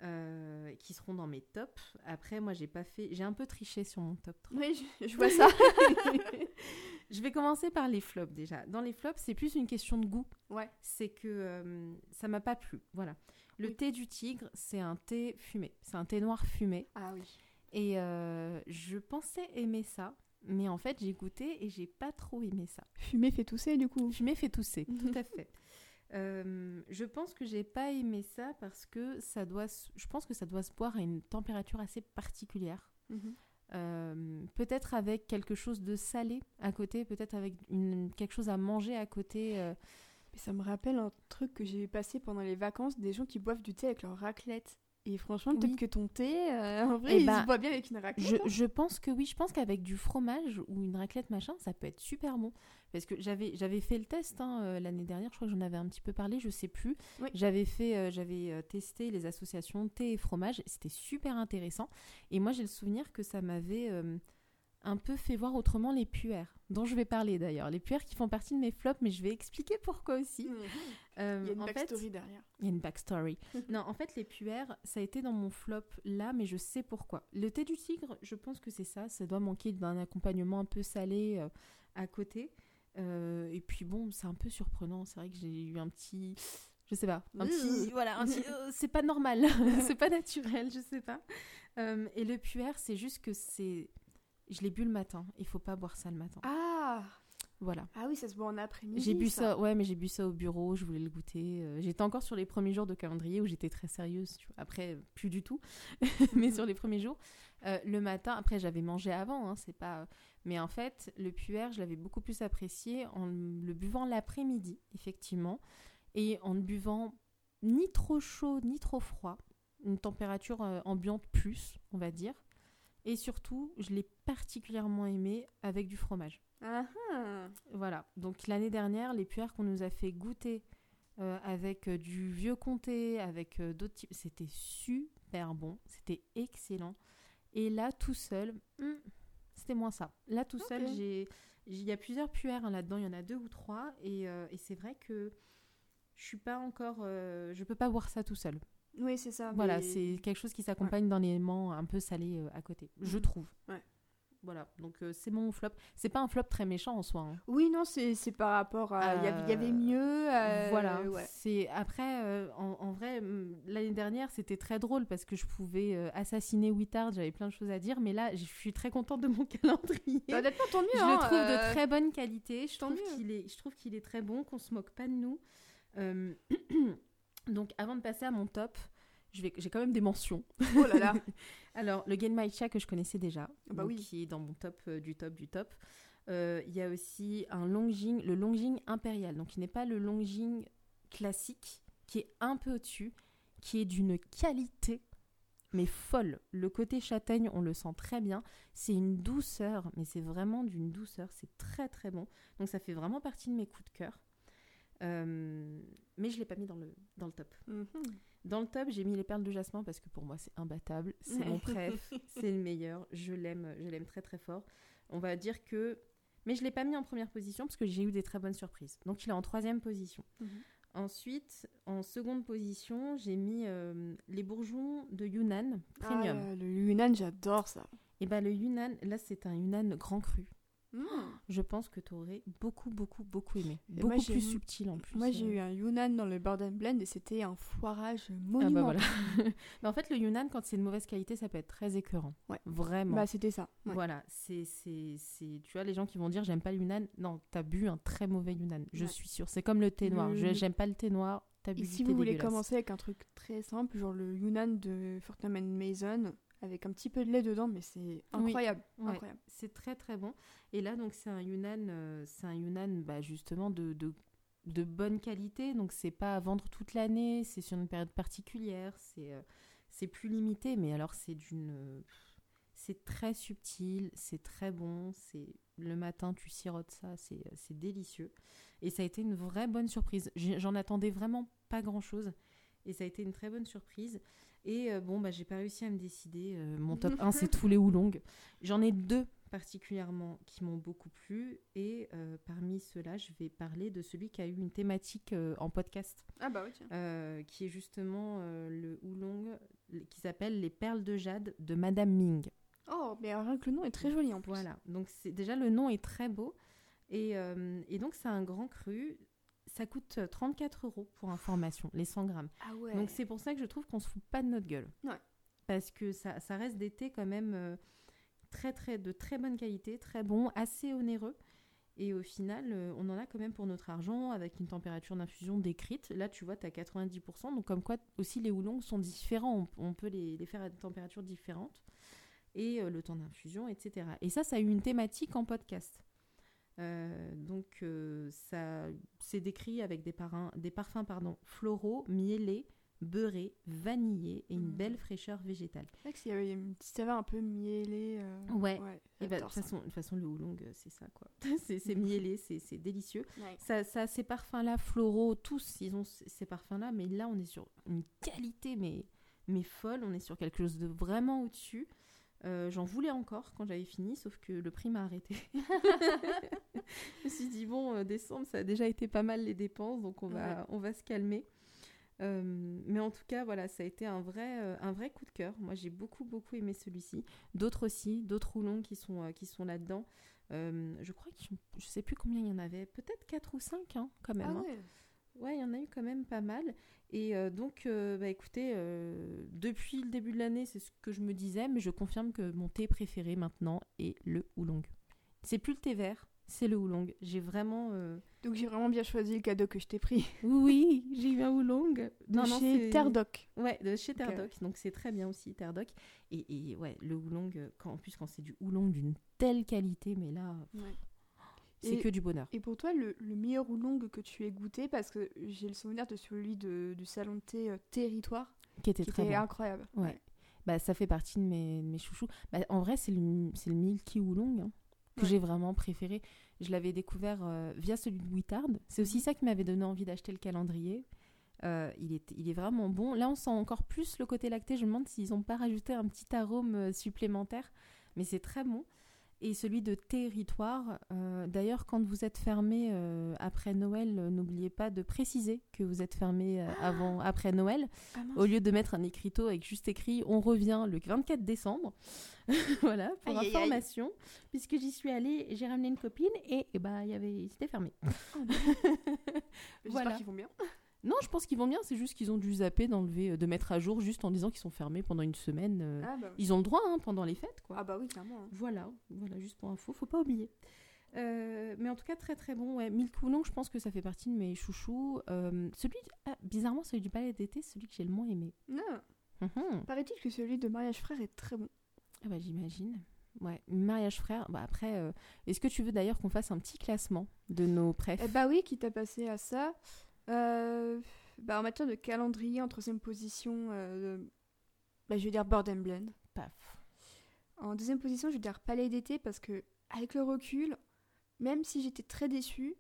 Euh, qui seront dans mes tops. Après, moi, j'ai pas fait, j'ai un peu triché sur mon top 3. Oui, je, vois ça. je vais commencer par les flops déjà. Dans les flops, c'est plus une question de goût. Ouais. C'est que euh, ça m'a pas plu. Voilà. Le thé du tigre, c'est un thé fumé. C'est un thé noir fumé. Ah oui. Et euh, je pensais aimer ça. Mais en fait, j'ai goûté et j'ai pas trop aimé ça. Fumé fait tousser, du coup. Fumé fait tousser, tout à fait. Euh, je pense que j'ai pas aimé ça parce que ça doit, je pense que ça doit se boire à une température assez particulière. Mhm. Euh, peut-être avec quelque chose de salé à côté, peut-être avec une, quelque chose à manger à côté. Euh. Mais ça me rappelle un truc que j'ai passé pendant les vacances, des gens qui boivent du thé avec leur raclette. Et franchement, peut-être que ton thé, euh, en vrai, eh il se boit bien avec une raclette. Je, je pense que oui, je pense qu'avec du fromage ou une raclette machin, ça peut être super bon. Parce que j'avais, j'avais fait le test hein, euh, l'année dernière, je crois que j'en avais un petit peu parlé, je sais plus. J'avais fait, euh, j'avais testé les associations thé et fromage, c'était super intéressant. Et moi, j'ai le souvenir que ça m'avait un peu fait voir autrement les puères, dont je vais parler d'ailleurs. Les puères qui font partie de mes flops, mais je vais expliquer pourquoi aussi. Mhm. Euh, il y a une backstory derrière. Il y a une backstory. non, en fait, les puères, ça a été dans mon flop là, mais je sais pourquoi. Le thé du tigre, je pense que c'est ça. Ça doit manquer d'un accompagnement un peu salé euh, à côté. Euh, et puis bon, c'est un peu surprenant. C'est vrai que j'ai eu un petit je sais pas, un petit, voilà, c'est pas normal, c'est pas naturel, je sais pas. et le puère, c'est juste que c'est, je l'ai bu le matin. Il faut pas boire ça le matin. Ah voilà. Ah oui, ça se boit en après-midi. J'ai bu ça. ouais, mais j'ai bu ça au bureau, je voulais le goûter. Euh, j'étais encore sur les premiers jours de calendrier où j'étais très sérieuse. Après, plus du tout, mais sur les premiers jours. Euh, le matin, après, j'avais mangé avant, hein, c'est pas. Mais en fait, le puer, je l'avais beaucoup plus apprécié en le buvant l'après-midi, effectivement, et en ne buvant ni trop chaud ni trop froid, une température euh, ambiante plus, on va dire. Et surtout, je l'ai particulièrement aimé avec du fromage. Ah, ah. Voilà. Donc l'année dernière, les puères qu'on nous a fait goûter avec du vieux comté, avec d'autres types. C'était super bon, c'était excellent. Et là, tout seul, hmm, c'était moins ça. Là, tout seul, j'ai il y a plusieurs puères hein, là-dedans, il y en a deux ou trois, et, et c'est vrai que je suis pas encore, je peux pas boire ça tout seul. Oui, c'est ça. Voilà, c'est quelque chose qui s'accompagne d'un élément un peu salé euh, à côté, je mhm. trouve. Ouais. Voilà, donc euh, c'est mon flop. C'est pas un flop très méchant en soi. Hein. Oui, non, c'est par rapport à. Il y, avait euh, mieux. voilà. C'est après, en, vrai, l'année dernière, c'était très drôle parce que je pouvais assassiner Wittard. J'avais plein de choses à dire, mais là, je suis très contente de mon calendrier. Bah, honnêtement, tant mieux. Je le hein, trouve de très bonne qualité. Je trouve qu'il est, je trouve qu'il est très bon, qu'on se moque pas de nous. Donc, avant de passer à mon top, j'ai quand même des mentions. Oh là là Alors, le Genmaicha que je connaissais déjà, ah bah oui. qui est dans mon top euh, du top du top. Euh, il y a aussi un Longjing, le Longjing impérial. Donc, il n'est pas le Longjing classique, qui est un peu au-dessus, qui est d'une qualité mais folle. Le côté châtaigne, on le sent très bien. C'est une douceur, mais c'est vraiment d'une douceur. C'est très très bon. Donc ça fait vraiment partie de mes coups de cœur. Euh, mais je ne l'ai pas mis dans le, dans le top. Mhm. Dans le top, j'ai mis les perles de jasmin parce que pour moi, c'est imbattable. C'est mon préf, c'est le meilleur. Je l'aime, je l'aime très très fort. On va dire que. Mais je ne l'ai pas mis en première position parce que j'ai eu des très bonnes surprises. Donc il est en troisième position. Mhm. Ensuite, en seconde position, j'ai mis euh, les bourgeons de Yunnan Premium. Ah, le Yunnan, j'adore ça. Et bah le Yunnan, là c'est un Yunnan grand cru. Je pense que tu aurais beaucoup, beaucoup, beaucoup aimé. beaucoup plus subtil en plus. Moi, j'ai euh. eu un Yunnan dans le Burden Blend et c'était un foirage monumental. Ah bah Mais en fait, le Yunnan, quand c'est de mauvaise qualité, ça peut être très écœurant. Ouais. Vraiment. Bah, c'était ça. Voilà. C'est, c'est, Tu vois, les gens qui vont dire j'aime pas le Yunnan. Non, t'as bu un très mauvais Yunnan. Je suis sûre. C'est comme le thé noir. Je, j'aime pas le thé noir. As bu et si vous voulez commencer avec un truc très simple, genre le Yunnan de Fortnum Mason, avec un petit peu de lait dedans, mais c'est incroyable. incroyable. C'est très très bon. Et là, donc, c'est un Yunnan, euh, c'est un Yunnan bah, justement de, de, de, bonne qualité. Donc, c'est pas à vendre toute l'année, c'est sur une période particulière, c'est euh, c'est plus limité, mais alors c'est d'une. c'est très subtil, c'est très bon, c'est le matin tu sirotes ça, c'est délicieux. Et ça a été une vraie bonne surprise. J'en attendais vraiment pas grand chose. Et ça a été une très bonne surprise. Et euh, bon, bah, j'ai pas réussi à me décider. Euh, mon top 1, c'est tous les oolongs. J'en ai deux particulièrement qui m'ont beaucoup plu. Et euh, parmi ceux-là, je vais parler de celui qui a eu une thématique en podcast. Ah bah oui, tiens. qui est justement le oolong qui s'appelle Les perles de jade de Madame Ming. Oh, mais rien que le nom est très joli en plus. Voilà, donc déjà le nom est très beau. Et, et donc c'est un grand cru ça coûte 34 euh, euros pour information, les 100 grammes. Ah ouais. Donc c'est pour ça que je trouve qu'on se fout pas de notre gueule. Ouais. Parce que ça, ça reste des thés quand même euh, très, très, de très bonne qualité, très bon, assez onéreux. Et au final, euh, on en a quand même pour notre argent avec une température d'infusion décrite. Là, tu vois, tu as 90%. Donc, comme quoi, aussi, les houlons sont différents. On, peut les, les, faire à des températures différentes. Et le temps d'infusion, etc. Et ça, ça a eu une thématique en podcast. Euh, donc euh, ça c'est décrit avec des, des parfums pardon, floraux, miellés, beurrés, vanillés et une mmh. belle fraîcheur végétale. C'est vrai qu'il y avait une petite saveur un peu miellée. Euh, ouais. de bah, toute façon, façon, le oolong, c'est ça quoi. c'est miellé, c'est délicieux. Ça, ça, ces parfums-là, floraux, tous, ils ont ces parfums-là, mais là, on est sur une qualité mais, mais folle. On est sur quelque chose de vraiment au-dessus. Euh, j'en voulais encore quand j'avais fini, sauf que le prix m'a arrêté. je me suis dit, bon, euh, décembre, ça a déjà été pas mal les dépenses, donc on va, on va se calmer. Euh, mais en tout cas, voilà, ça a été un vrai, un vrai coup de cœur. Moi, j'ai beaucoup, beaucoup aimé celui-ci. D'autres aussi, d'autres roulons qui sont, qui sont là-dedans. je crois que je sais plus combien il y en avait, peut-être 4 ou 5 hein, quand même. Ah hein. Ouais, il y en a eu quand même pas mal. Et euh, donc, euh, bah, écoutez, euh, depuis le début de l'année, c'est ce que je me disais, mais je confirme que mon thé préféré maintenant est le oolong. C'est plus le thé vert, c'est le oolong. J'ai vraiment. Donc j'ai vraiment bien choisi le cadeau que je t'ai pris. Oui, j'ai eu un oolong. De non, chez Terdoc. Ouais, de chez Terdoc. Donc c'est très bien aussi, Terdoc. Et, et ouais, le oolong, quand, en plus quand c'est du oolong d'une telle qualité, mais là. Ouais. C'est que du bonheur. Et pour toi, le, meilleur oolong que tu aies goûté, parce que j'ai le souvenir de celui de, du salon de thé euh, Territoire, qui était très incroyable. Ouais. Bah, ça fait partie de mes, mes chouchous. Bah, en vrai, c'est le, le Milky Oolong. Hein. que j'ai vraiment préféré. Je l'avais découvert euh, via celui de Wittard. C'est aussi mhm. ça qui m'avait donné envie d'acheter le calendrier. Euh, il, est, il est vraiment bon. Là, on sent encore plus le côté lacté. Je me demande s'ils n'ont pas rajouté un petit arôme supplémentaire. Mais c'est très bon et celui de territoire. Euh, d'ailleurs, quand vous êtes fermé euh, après Noël, euh, n'oubliez pas de préciser que vous êtes fermé avant, après Noël, ah, au lieu de mettre un écriteau avec juste écrit on revient le 24 décembre. voilà, pour information, puisque j'y suis allée, j'ai ramené une copine et, bah il y avait, c'était fermé. Oh, voilà. qu'ils vont bien. Non, je pense qu'ils vont bien, c'est juste qu'ils ont dû zapper d'enlever, euh, de mettre à jour juste en disant qu'ils sont fermés pendant une semaine. Euh. Ah, bah ils ont le droit hein, pendant les fêtes, quoi. Ah bah oui, clairement. Hein. Voilà, voilà, juste pour info, faut pas oublier. Euh, mais en tout cas, très très bon. Ouais. Milk je pense que ça fait partie de mes chouchous. celui, ah, bizarrement, celui du palais d'été, celui que j'ai le moins aimé. Non. Mmh Paraît-il que celui de Mariage Frère est très bon. Ah bah j'imagine. Ouais, Mariage Frère. Bah après, est-ce que tu veux d'ailleurs qu'on fasse un petit classement de nos préf? Eh Bah oui, qui t'a passé à ça. Euh, bah, en matière de calendrier, en troisième position, euh, bah, je vais dire Bird Blend. Paf. En deuxième position, je vais dire Palais d'été parce que, avec le recul, même si j'étais très déçue.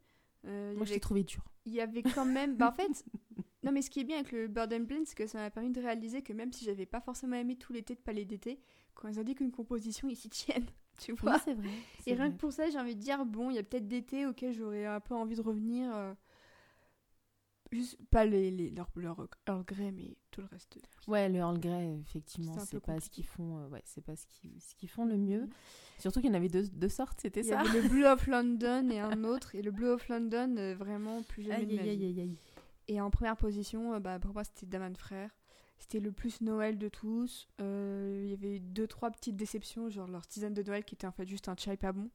Euh, Moi, je l'ai trouvé dur. Il y avait quand même. bah, en fait, non, mais ce qui est bien avec le Bird Blend, c'est que ça m'a permis de réaliser que même si j'avais pas forcément aimé tout l'été de Palais d'été, quand ils ont dit qu'une composition, ils s'y tiennent. Tu vois c'est vrai. Et rien que pour ça, j'ai envie de dire, bon, il y a peut-être d'été auquel j'aurais un peu envie de revenir pas les, les leur, leur Earl Grey, mais tout le reste. Ouais, le Earl Grey, effectivement, c'est pas ce qu'ils font. Euh, ouais, c'est pas ce qu'ils ce qu'ils font le mieux. Surtout qu'il y en avait deux, deux sortes, c'était ça. Il y avait le Blue of London et un autre, et le Blue of London euh, vraiment plus jamais aïe, aïe, aïe, aïe, Et en première position, euh, bah pour moi c'était Daman Frère. C'était le plus Noël de tous. Il y avait deux trois petites déceptions, genre leur tisane de Noël qui était en fait juste un chai pas bon.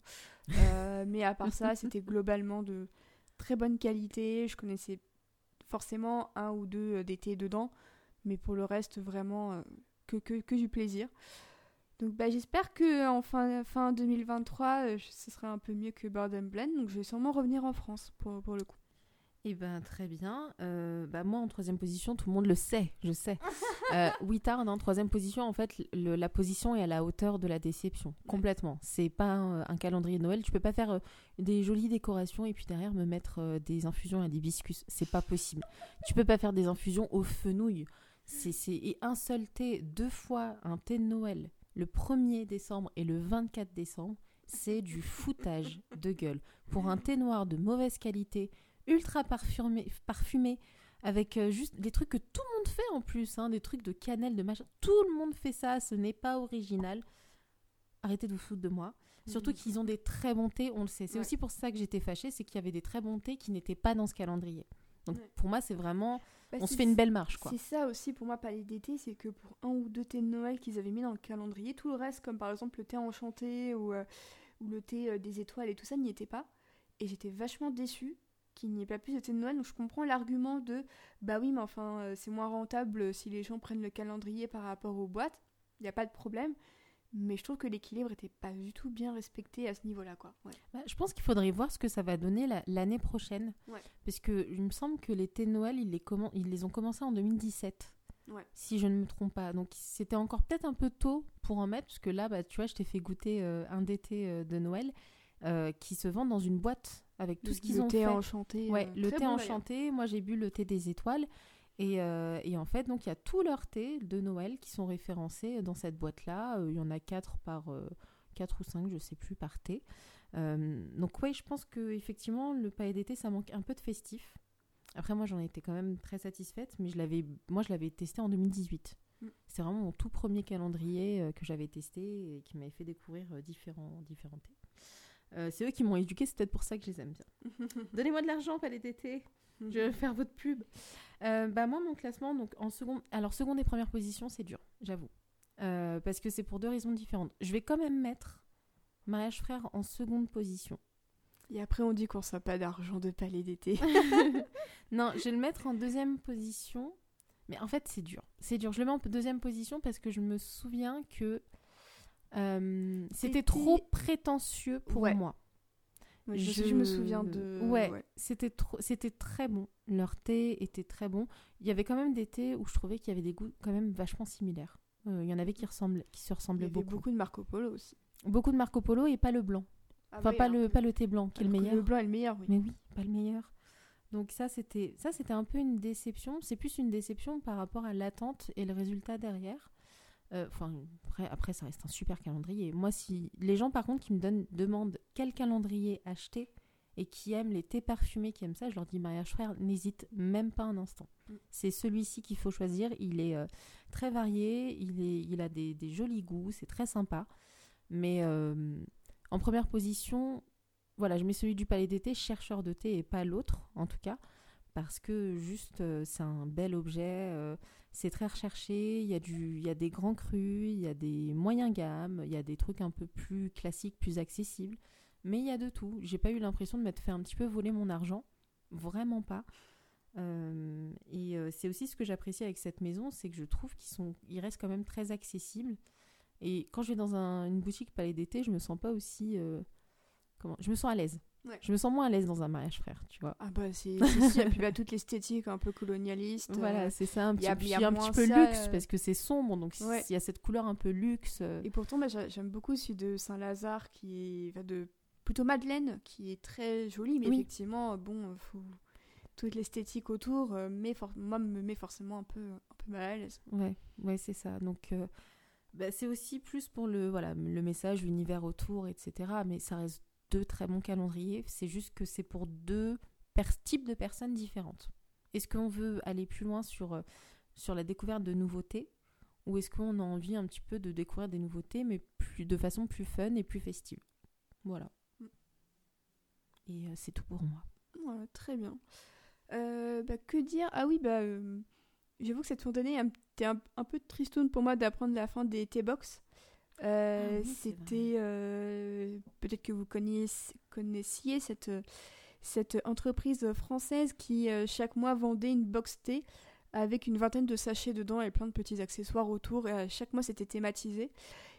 mais à part ça, c'était globalement de très bonne qualité. Je connaissais forcément un ou deux euh, d'été dedans, mais pour le reste, vraiment euh, que, que, du plaisir. Donc bah, j'espère que en fin, fin 2023, euh, ce sera un peu mieux que Bird Blend. Donc je vais sûrement revenir en France pour, pour le coup. Eh ben très bien. Euh, bah, moi en troisième position, tout le monde le sait, je sais. euh, Wittard en troisième position, en fait, la position est à la hauteur de la déception, complètement. C'est pas un, calendrier de Noël. Tu peux pas faire euh, des jolies décorations et puis derrière me mettre euh, des infusions à d'hibiscus. C'est pas possible. tu peux pas faire des infusions au fenouil. C'est et un seul thé, deux fois un thé de Noël, le 1er décembre et le 24 décembre, c'est du foutage de gueule. Pour un thé noir de mauvaise qualité ultra parfumé, parfumé avec euh, juste des trucs que tout le monde fait en plus, hein, des trucs de cannelle, de machin. Tout le monde fait ça, ce n'est pas original. Arrêtez de vous foutre de moi. Surtout qu'ils ont des très bons thés, on le sait. C'est aussi pour ça que j'étais fâchée, c'est qu'il y avait des très bons thés qui n'étaient pas dans ce calendrier. Donc pour moi, c'est vraiment. Bah, on se fait une belle marche, quoi. C'est ça aussi pour moi, palais d'été, c'est que pour un ou deux thés de Noël qu'ils avaient mis dans le calendrier, tout le reste, comme par exemple le thé enchanté ou, euh, ou le thé euh, des étoiles et tout ça, n'y était pas. Et j'étais vachement déçue qu'il n'y ait pas plus de thé de Noël. Donc je comprends l'argument de bah oui, mais enfin, euh, c'est moins rentable si les gens prennent le calendrier par rapport aux boîtes. Il n'y a pas de problème. Mais je trouve que l'équilibre n'était pas du tout bien respecté à ce niveau-là. quoi. Bah, je pense qu'il faudrait voir ce que ça va donner l'année prochaine. Parce que il me semble que les thés de Noël, ils les, ils les ont commencés en 2017. Si je ne me trompe pas. Donc c'était encore peut-être un peu tôt pour en mettre. Parce que là, bah, tu vois, je t'ai fait goûter euh, un d'été euh, de Noël qui se vend dans une boîte avec tout ce qu'ils ont thé fait. enchanté. Ouais, euh, le thé enchanté. Moi, j'ai bu le thé des étoiles. Et, euh, et, en fait, donc il y a tous leurs thés de Noël qui sont référencés dans cette boîte-là. Euh, il y en a quatre par quatre ou cinq, je sais plus, par thé. donc oui, je pense que effectivement, le paillet d'été, ça manque un peu de festif. Après, moi, j'en étais quand même très satisfaite, mais je l'avais, moi, je l'avais testé en 2018. Mm. C'est vraiment mon tout premier calendrier que j'avais testé et qui m'avait fait découvrir différents, différents thés. Euh, c'est eux qui m'ont éduqué, c'est peut-être pour ça que je les aime bien. Donnez-moi de l'argent, palais d'été. Je vais faire votre pub. Euh, bah moi, mon classement, donc en seconde, alors seconde et première position, c'est dur, j'avoue, euh, parce que c'est pour deux raisons différentes. Je vais quand même mettre mariage frère en seconde position. Et après, on dit qu'on n'a pas d'argent de palais d'été. non, je vais le mettre en deuxième position. Mais en fait, c'est dur. C'est dur. Je le mets en deuxième position parce que je me souviens que euh, c'était trop prétentieux pour moi. je... me souviens de. Ouais, c'était trop, c'était très bon. Leur thé était très bon. Il y avait quand même des thés où je trouvais qu'il y avait des goûts quand même vachement similaires. Euh, il y en avait qui ressemblaient, qui se ressemblaient beaucoup. beaucoup de Marco Polo aussi. Beaucoup de Marco Polo et pas le blanc. Ah enfin, pas, le, pas le thé blanc, qui est le meilleur. Le blanc est le meilleur, oui. Mais oui, pas le meilleur. Donc ça, c'était ça, c'était un peu une déception. C'est plus une déception par rapport à l'attente et le résultat derrière. Euh, après, après, ça reste un super calendrier. Moi, si les gens, par contre, qui me donnent, demandent quel calendrier acheter et qui aiment les thés parfumés, qui aiment ça, je leur dis mariage frère, n'hésite même pas un instant. Mm. C'est celui-ci qu'il faut choisir. Il est euh, très varié, il, est, il a des, des jolis goûts, c'est très sympa. Mais euh, en première position, voilà, je mets celui du palais d'été, chercheur de thé, et pas l'autre, en tout cas, parce que juste, c'est un bel objet c'est très recherché, il y, a du, il y a des grands crus, il y a des moyens gammes, il y a des trucs un peu plus classiques, plus accessibles, mais il y a de tout. J'ai pas eu l'impression de m'être fait un petit peu voler mon argent, vraiment pas. Euh, et euh, c'est aussi ce que j'apprécie avec cette maison, c'est que je trouve qu'ils sont, ils restent quand même très accessibles. Et quand je vais dans une boutique Palais d'été, je me sens pas aussi, euh, comment, je me sens à l'aise. Je me sens moins à l'aise dans un mariage frère, tu vois. Ah bah c'est ça, et puis bah, toute l'esthétique un peu colonialiste. Voilà, euh, c'est ça, un petit, y a, y a un petit peu luxe euh, parce que c'est sombre, donc il y a cette couleur un peu luxe. Euh. Et pourtant, bah, j'aime beaucoup celui de Saint-Lazare qui est de plutôt Madeleine, qui est très joli, mais effectivement, bon, faut toute l'esthétique autour, mais moi me met forcément un peu un peu mal à l'aise. Ouais, ouais, c'est ça. Donc bah, c'est aussi plus pour le voilà le message, l'univers autour, etc. Mais ça reste très bons calendriers. C'est juste que c'est pour deux types de personnes différentes. Est-ce qu'on veut aller plus loin sur, euh, sur la découverte de nouveautés? Ou est-ce qu'on a envie un petit peu de découvrir des nouveautés mais plus, de façon plus fun et plus festive? Voilà. Mm. Et euh, c'est tout pour moi. très bien. Euh, bah, que dire? Ah oui, bah, j'avoue que cette fin d'année était un, un, peu tristoun pour moi d'apprendre la fin des T-Box. Euh, ah c'était euh, peut-être que vous connaissiez, cette, cette entreprise française qui euh, chaque mois vendait une box thé avec une vingtaine de sachets dedans et plein de petits accessoires autour. Et chaque mois c'était thématisé.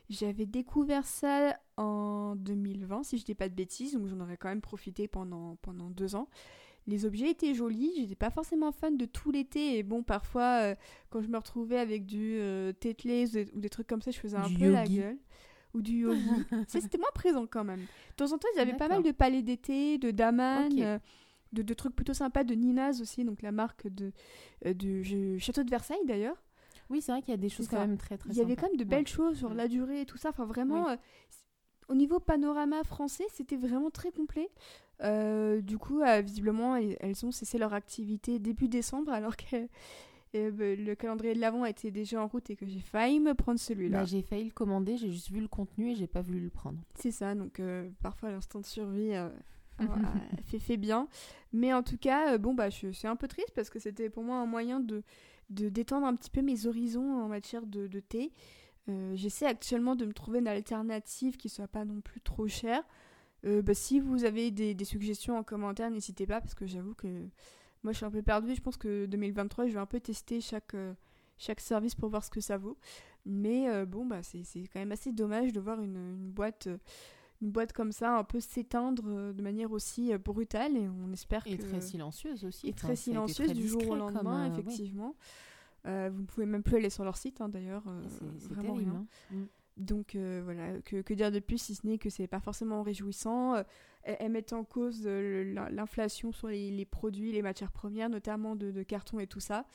J'avais découvert ça en 2020, si je dis pas de bêtises, donc j'en aurais quand même profité pendant, pendant deux ans les objets étaient jolis. J'étais pas forcément fan de tout l'été. Et bon, parfois, euh, quand je me retrouvais avec du euh, ou des, trucs comme ça, je faisais un peu la gueule. Ou du yogi. c'était moins présent quand même. De temps en temps, ils avaient pas mal de palais d'été, de Daman. Euh, de, trucs plutôt sympas de Ninas aussi, donc la marque de, euh, du Château de Versailles d'ailleurs. Oui, c'est vrai qu'il y a des choses quand même très très Il y avait quand même de belles choses sur la durée et tout ça. Enfin, vraiment, au niveau panorama français, c'était vraiment très complet. Euh, du coup, euh, visiblement, elles ont cessé leur activité début décembre alors que euh, bah, le calendrier de l'avant était déjà en route et que j'ai failli me prendre celui-là. Bah, j'ai failli le commander, j'ai juste vu le contenu et j'ai pas voulu le prendre. C'est ça, donc parfois l'instant de survie fait, fait bien. Mais en tout cas, bon, bah, je suis un peu triste parce que c'était pour moi un moyen de, de détendre un petit peu mes horizons en matière de, de thé. J'essaie actuellement de me trouver une alternative qui soit pas non plus trop chère. Euh, bah, si vous avez des, suggestions en commentaire, n'hésitez pas parce que j'avoue que moi je suis un peu perdue. Je pense que 2023, je vais un peu tester chaque, euh, chaque service pour voir ce que ça vaut. Mais euh, bon, bah, c'est quand même assez dommage de voir une, boîte. une boîte comme ça un peu s'éteindre de manière aussi brutale et on espère et très silencieuse aussi et très silencieuse du jour au lendemain effectivement vous ne pouvez même plus aller sur leur site hein, d'ailleurs c'est vraiment terrible, rien. Hein. Mm. Donc euh, voilà, que, dire de plus si ce n'est que c'est pas forcément réjouissant. Euh, elles, mettent en cause euh, l'inflation sur les, produits, les matières premières, notamment de, carton et tout ça.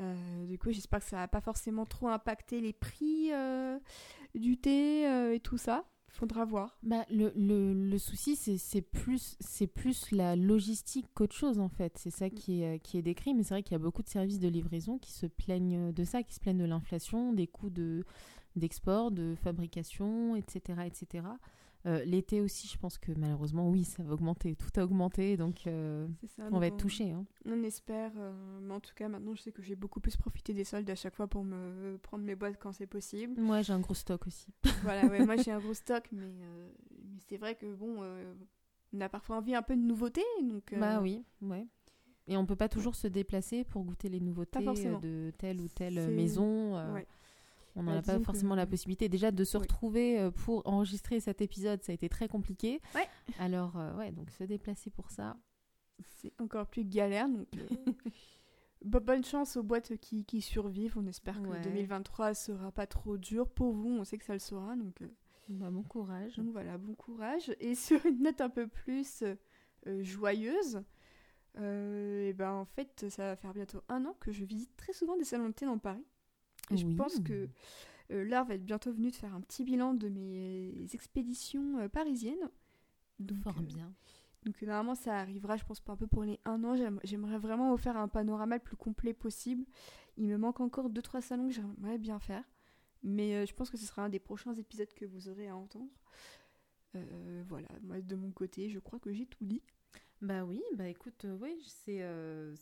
du coup, j'espère que ça va pas forcément trop impacter les prix du thé et tout ça. Faudra voir. Bah, le, le, souci, c'est plus, plus la logistique qu'autre chose, en fait. C'est ça mm. qui est, qui est décrit. Mais c'est vrai qu'il y a beaucoup de services de livraison qui se plaignent de ça, qui se plaignent de l'inflation, des coûts de, d'export, de fabrication, etc. etc. Euh, l'été aussi, je pense que malheureusement, oui, ça va augmenter. Tout a augmenté, donc euh, on va être touché. Hein. On espère. Euh, mais en tout cas, maintenant, je sais que j'ai beaucoup plus profité des soldes à chaque fois pour me prendre mes boîtes quand c'est possible. Moi, j'ai un gros stock aussi. voilà, ouais, moi j'ai un gros stock, mais, mais c'est vrai que bon, on a parfois envie un peu de nouveauté. Donc, Bah oui, ouais. Et on peut pas toujours se déplacer pour goûter les nouveautés de telle ou telle maison. Ouais. On n'en a pas forcément la possibilité. Déjà, de se retrouver euh, pour enregistrer cet épisode, ça a été très compliqué. Ouais. Alors, euh, ouais, donc se déplacer pour ça. C'est encore plus galère. Donc, euh, bonne chance aux boîtes qui, qui survivent. On espère que 2023 sera pas trop dur pour vous. On sait que ça le sera. Donc, Bah, bon courage. Donc voilà, bon courage. Et sur une note un peu plus joyeuse, et ben en fait, ça va faire bientôt un an que je visite très souvent des salons de thé dans Paris. Et je pense que l'heure va être bientôt venue de faire un petit bilan de mes expéditions parisiennes. Donc, Fort bien. Donc normalement ça arrivera, je pense, pas un peu pour les un an. J'aimerais vraiment vous faire un panorama le plus complet possible. Il me manque encore 2-3 salons que j'aimerais bien faire. Mais euh, je pense que ce sera un des prochains épisodes que vous aurez à entendre. Euh, voilà, moi de mon côté, je crois que j'ai tout dit. Bah oui, bah écoute, euh, oui,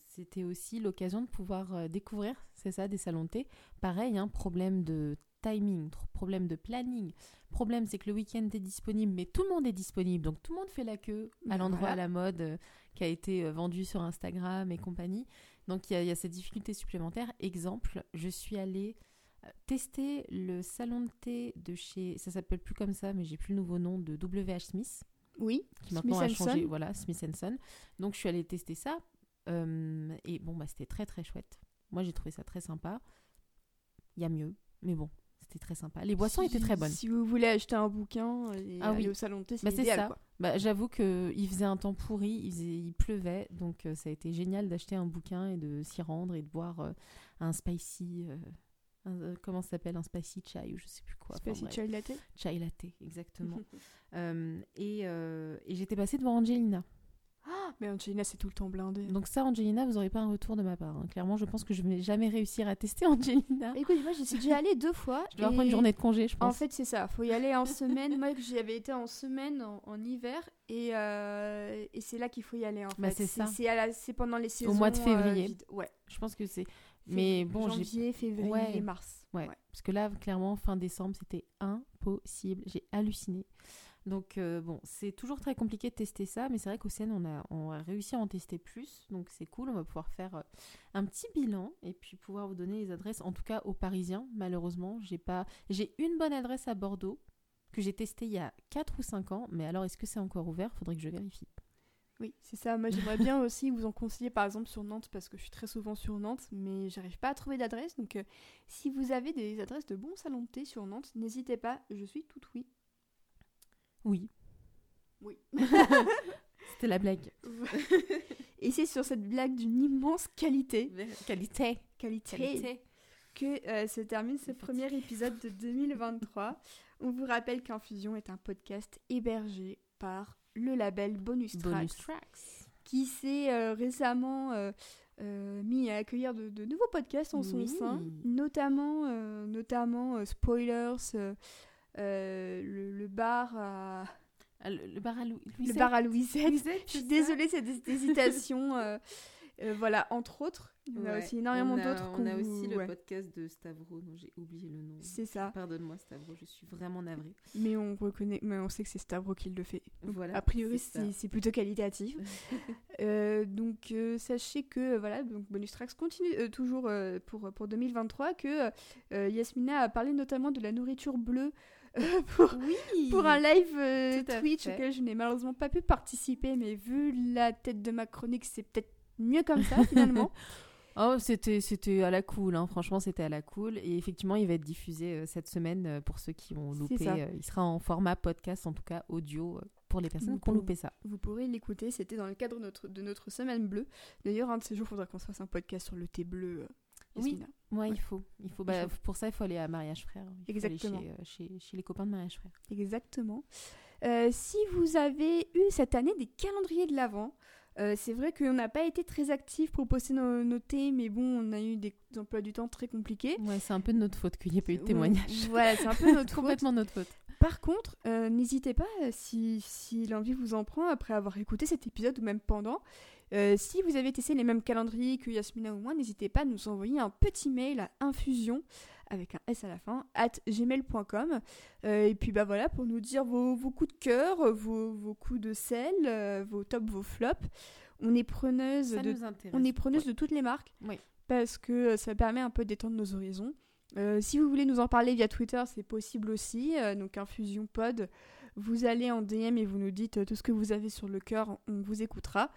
c'était aussi l'occasion de pouvoir découvrir, c'est ça, des salons de thé. Pareil, un hein, problème de timing, problème de planning. Problème, c'est que le week-end est disponible, mais tout le monde est disponible. Donc tout le monde fait la queue à l'endroit à la mode euh, qui a été euh, vendu sur Instagram et compagnie. Donc il y, a cette difficulté supplémentaire. Exemple, je suis allée euh, tester le salon de thé de chez, ça s'appelle plus comme ça, mais j'ai plus le nouveau nom de WH Smith. Oui. Qui maintenant a changé, voilà, Smith Son. Donc je suis allée tester ça. et bon, bah, c'était très très chouette. Moi j'ai trouvé ça très sympa. Il y a mieux, mais bon, c'était très sympa. Les boissons étaient très bonnes. Si vous voulez acheter un bouquin et ah aller au salon de thé, c'est bah, ça. Bah, J'avoue qu'il faisait un temps pourri, il, il pleuvait, donc euh, ça a été génial d'acheter un bouquin et de s'y rendre et de boire euh, un spicy. Euh, comment ça s'appelle Un spicy chai ou je sais plus quoi. Spicy chai latte Chai latte, exactement. et, et j'étais passée devant Angelina. Ah, mais Angelina, c'est tout le temps blindé. Donc ça, Angelina, vous n'aurez pas un retour de ma part. Hein. Clairement, je pense que je ne vais jamais réussir à tester Angelina. Écoute, moi, j'y suis déjà allée deux fois. Je dois prendre une journée de congé, je pense. En fait, c'est ça. faut y aller en semaine. moi, j'y avais été en semaine, en, hiver. Et, euh, et c'est là qu'il faut y aller, en bah, fait. c'est ça. C'est pendant les saisons. Au mois de février. Euh, ouais. Je pense que c'est... Mais bon, janvier, février, mars. Ouais. ouais. Parce que là, clairement, fin décembre, c'était impossible. J'ai halluciné. Donc euh, bon, c'est toujours très compliqué de tester ça, mais c'est vrai qu'au CN, on a, on a réussi à en tester plus, donc c'est cool, on va pouvoir faire euh, un petit bilan et puis pouvoir vous donner les adresses, en tout cas aux Parisiens, malheureusement, j'ai pas... J'ai une bonne adresse à Bordeaux, que j'ai testée il y a 4 ou 5 ans, mais alors est-ce que c'est encore ouvert? Faudrait que je vérifie. Oui, c'est ça. Moi, j'aimerais bien aussi vous en conseiller, par exemple, sur Nantes, parce que je suis très souvent sur Nantes, mais j'arrive pas à trouver d'adresse. Donc, euh, si vous avez des adresses de bons salons de thé sur Nantes, n'hésitez pas, je suis toute oui. Oui. Oui. C'était la blague. Et c'est sur cette blague d'une immense qualité. Qualité. Qualité. Que euh, se termine ce premier épisode de 2023. On vous rappelle qu'Infusion est un podcast hébergé par le label Bonus Tracks, qui s'est euh, récemment euh, mis à accueillir de, nouveaux podcasts en son sein, notamment, notamment Spoilers, le, bar à... Le, bar à Louisette. Le bar à Louisette. je suis désolée, cette hésitation. Euh, euh, voilà, entre autres. Il y en a aussi énormément d'autres. On a aussi le podcast de Stavro, dont j'ai oublié le nom. C'est ça. Pardonne-moi, Stavro, je suis vraiment navrée. Mais on reconnaît, mais on sait que c'est Stavro qui le fait. Voilà. A priori, c'est plutôt qualitatif. Euh, donc, sachez que voilà, donc Bonus Tracks continue toujours pour, pour 2023, que Yasmina a parlé notamment de la nourriture bleue pour, oui, pour un live euh, Twitch auquel je n'ai malheureusement pas pu participer, mais vu la tête de ma chronique, c'est peut-être mieux comme ça finalement. Oh, c'était c'était à la cool, hein. franchement c'était à la cool. Et effectivement, il va être diffusé euh, cette semaine euh, pour ceux qui ont loupé. il sera en format podcast, en tout cas audio, pour les personnes qui ont loupé ça. Vous pourrez l'écouter, c'était dans le cadre de notre, de notre semaine bleue. D'ailleurs, un de ces jours, il faudra qu'on se fasse un podcast sur le thé bleu. Oui, moi il faut. Il faut, bah, Pour ça, il faut aller à Mariage Frère. Exactement. Euh, chez, chez, les copains de Mariage Frère. Exactement. Euh, si vous avez eu cette année des calendriers de l'Avent, euh, c'est vrai qu'on n'a pas été très actifs pour poster nos, nos, thés, mais bon, on a eu des emplois du temps très compliqués. Ouais, c'est un peu de notre faute qu'il n'y ait pas eu de témoignage. Voilà, c'est un peu notre Complètement notre faute. Par contre, n'hésitez pas, si, si l'envie vous en prend, après avoir écouté cet épisode ou même pendant, euh, si vous avez testé les mêmes calendriers que Yasmina ou moi, n'hésitez pas à nous envoyer un petit mail à infusion avec un S à la fin, at gmail.com. Euh, et puis bah voilà, pour nous dire vos, coups de cœur, vos, coups de sel, euh, vos tops, vos flops. On est preneuse, de, on est preneuse de toutes les marques. Parce que ça permet un peu d'étendre nos horizons. si vous voulez nous en parler via Twitter, c'est possible aussi. donc Infusion Pod, vous allez en DM et vous nous dites tout ce que vous avez sur le cœur, on vous écoutera.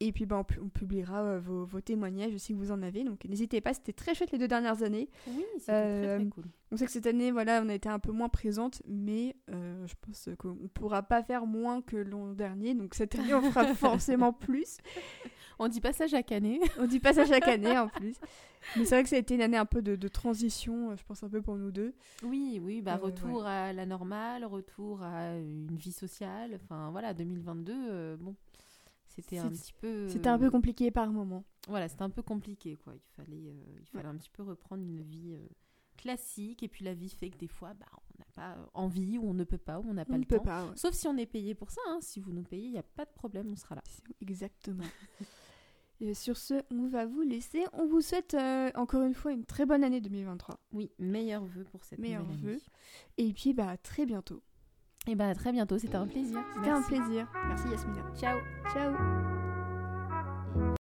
Et puis bah, on, publiera vos, vos, témoignages si vous en avez. Donc n'hésitez pas, c'était très chouette les deux dernières années. Oui, c'était très, très cool. On sait que cette année, voilà, on a été un peu moins présente, mais je pense qu'on ne pourra pas faire moins que l'an dernier. Donc cette année, on fera forcément plus. On dit pas ça chaque année. On dit pas ça chaque année en plus. Mais c'est vrai que ça a été une année un peu de, transition, euh, je pense un peu pour nous deux. Oui, oui, bah, euh, retour à la normale, retour à une vie sociale. Enfin voilà, 2022, euh, bon, c'était un petit peu. C'était un peu compliqué par moment. Voilà, c'était un peu compliqué quoi. Il fallait, il fallait un petit peu reprendre une vie classique. Et puis la vie fait que des fois, bah, on n'a pas envie ou on ne peut pas ou on n'a pas le temps. Pas, Sauf si on est payé pour ça. Hein. Si vous nous payez, il n'y a pas de problème, on sera là. Exactement. Et sur ce, on va vous laisser. On vous souhaite euh, encore une fois une très bonne année 2023. Oui, meilleurs vœux pour cette meilleurs année. Et puis, bah, à très bientôt. Et bah, à très bientôt. C'était un plaisir. C'était un plaisir. Merci Yasmina. Ciao. Ciao.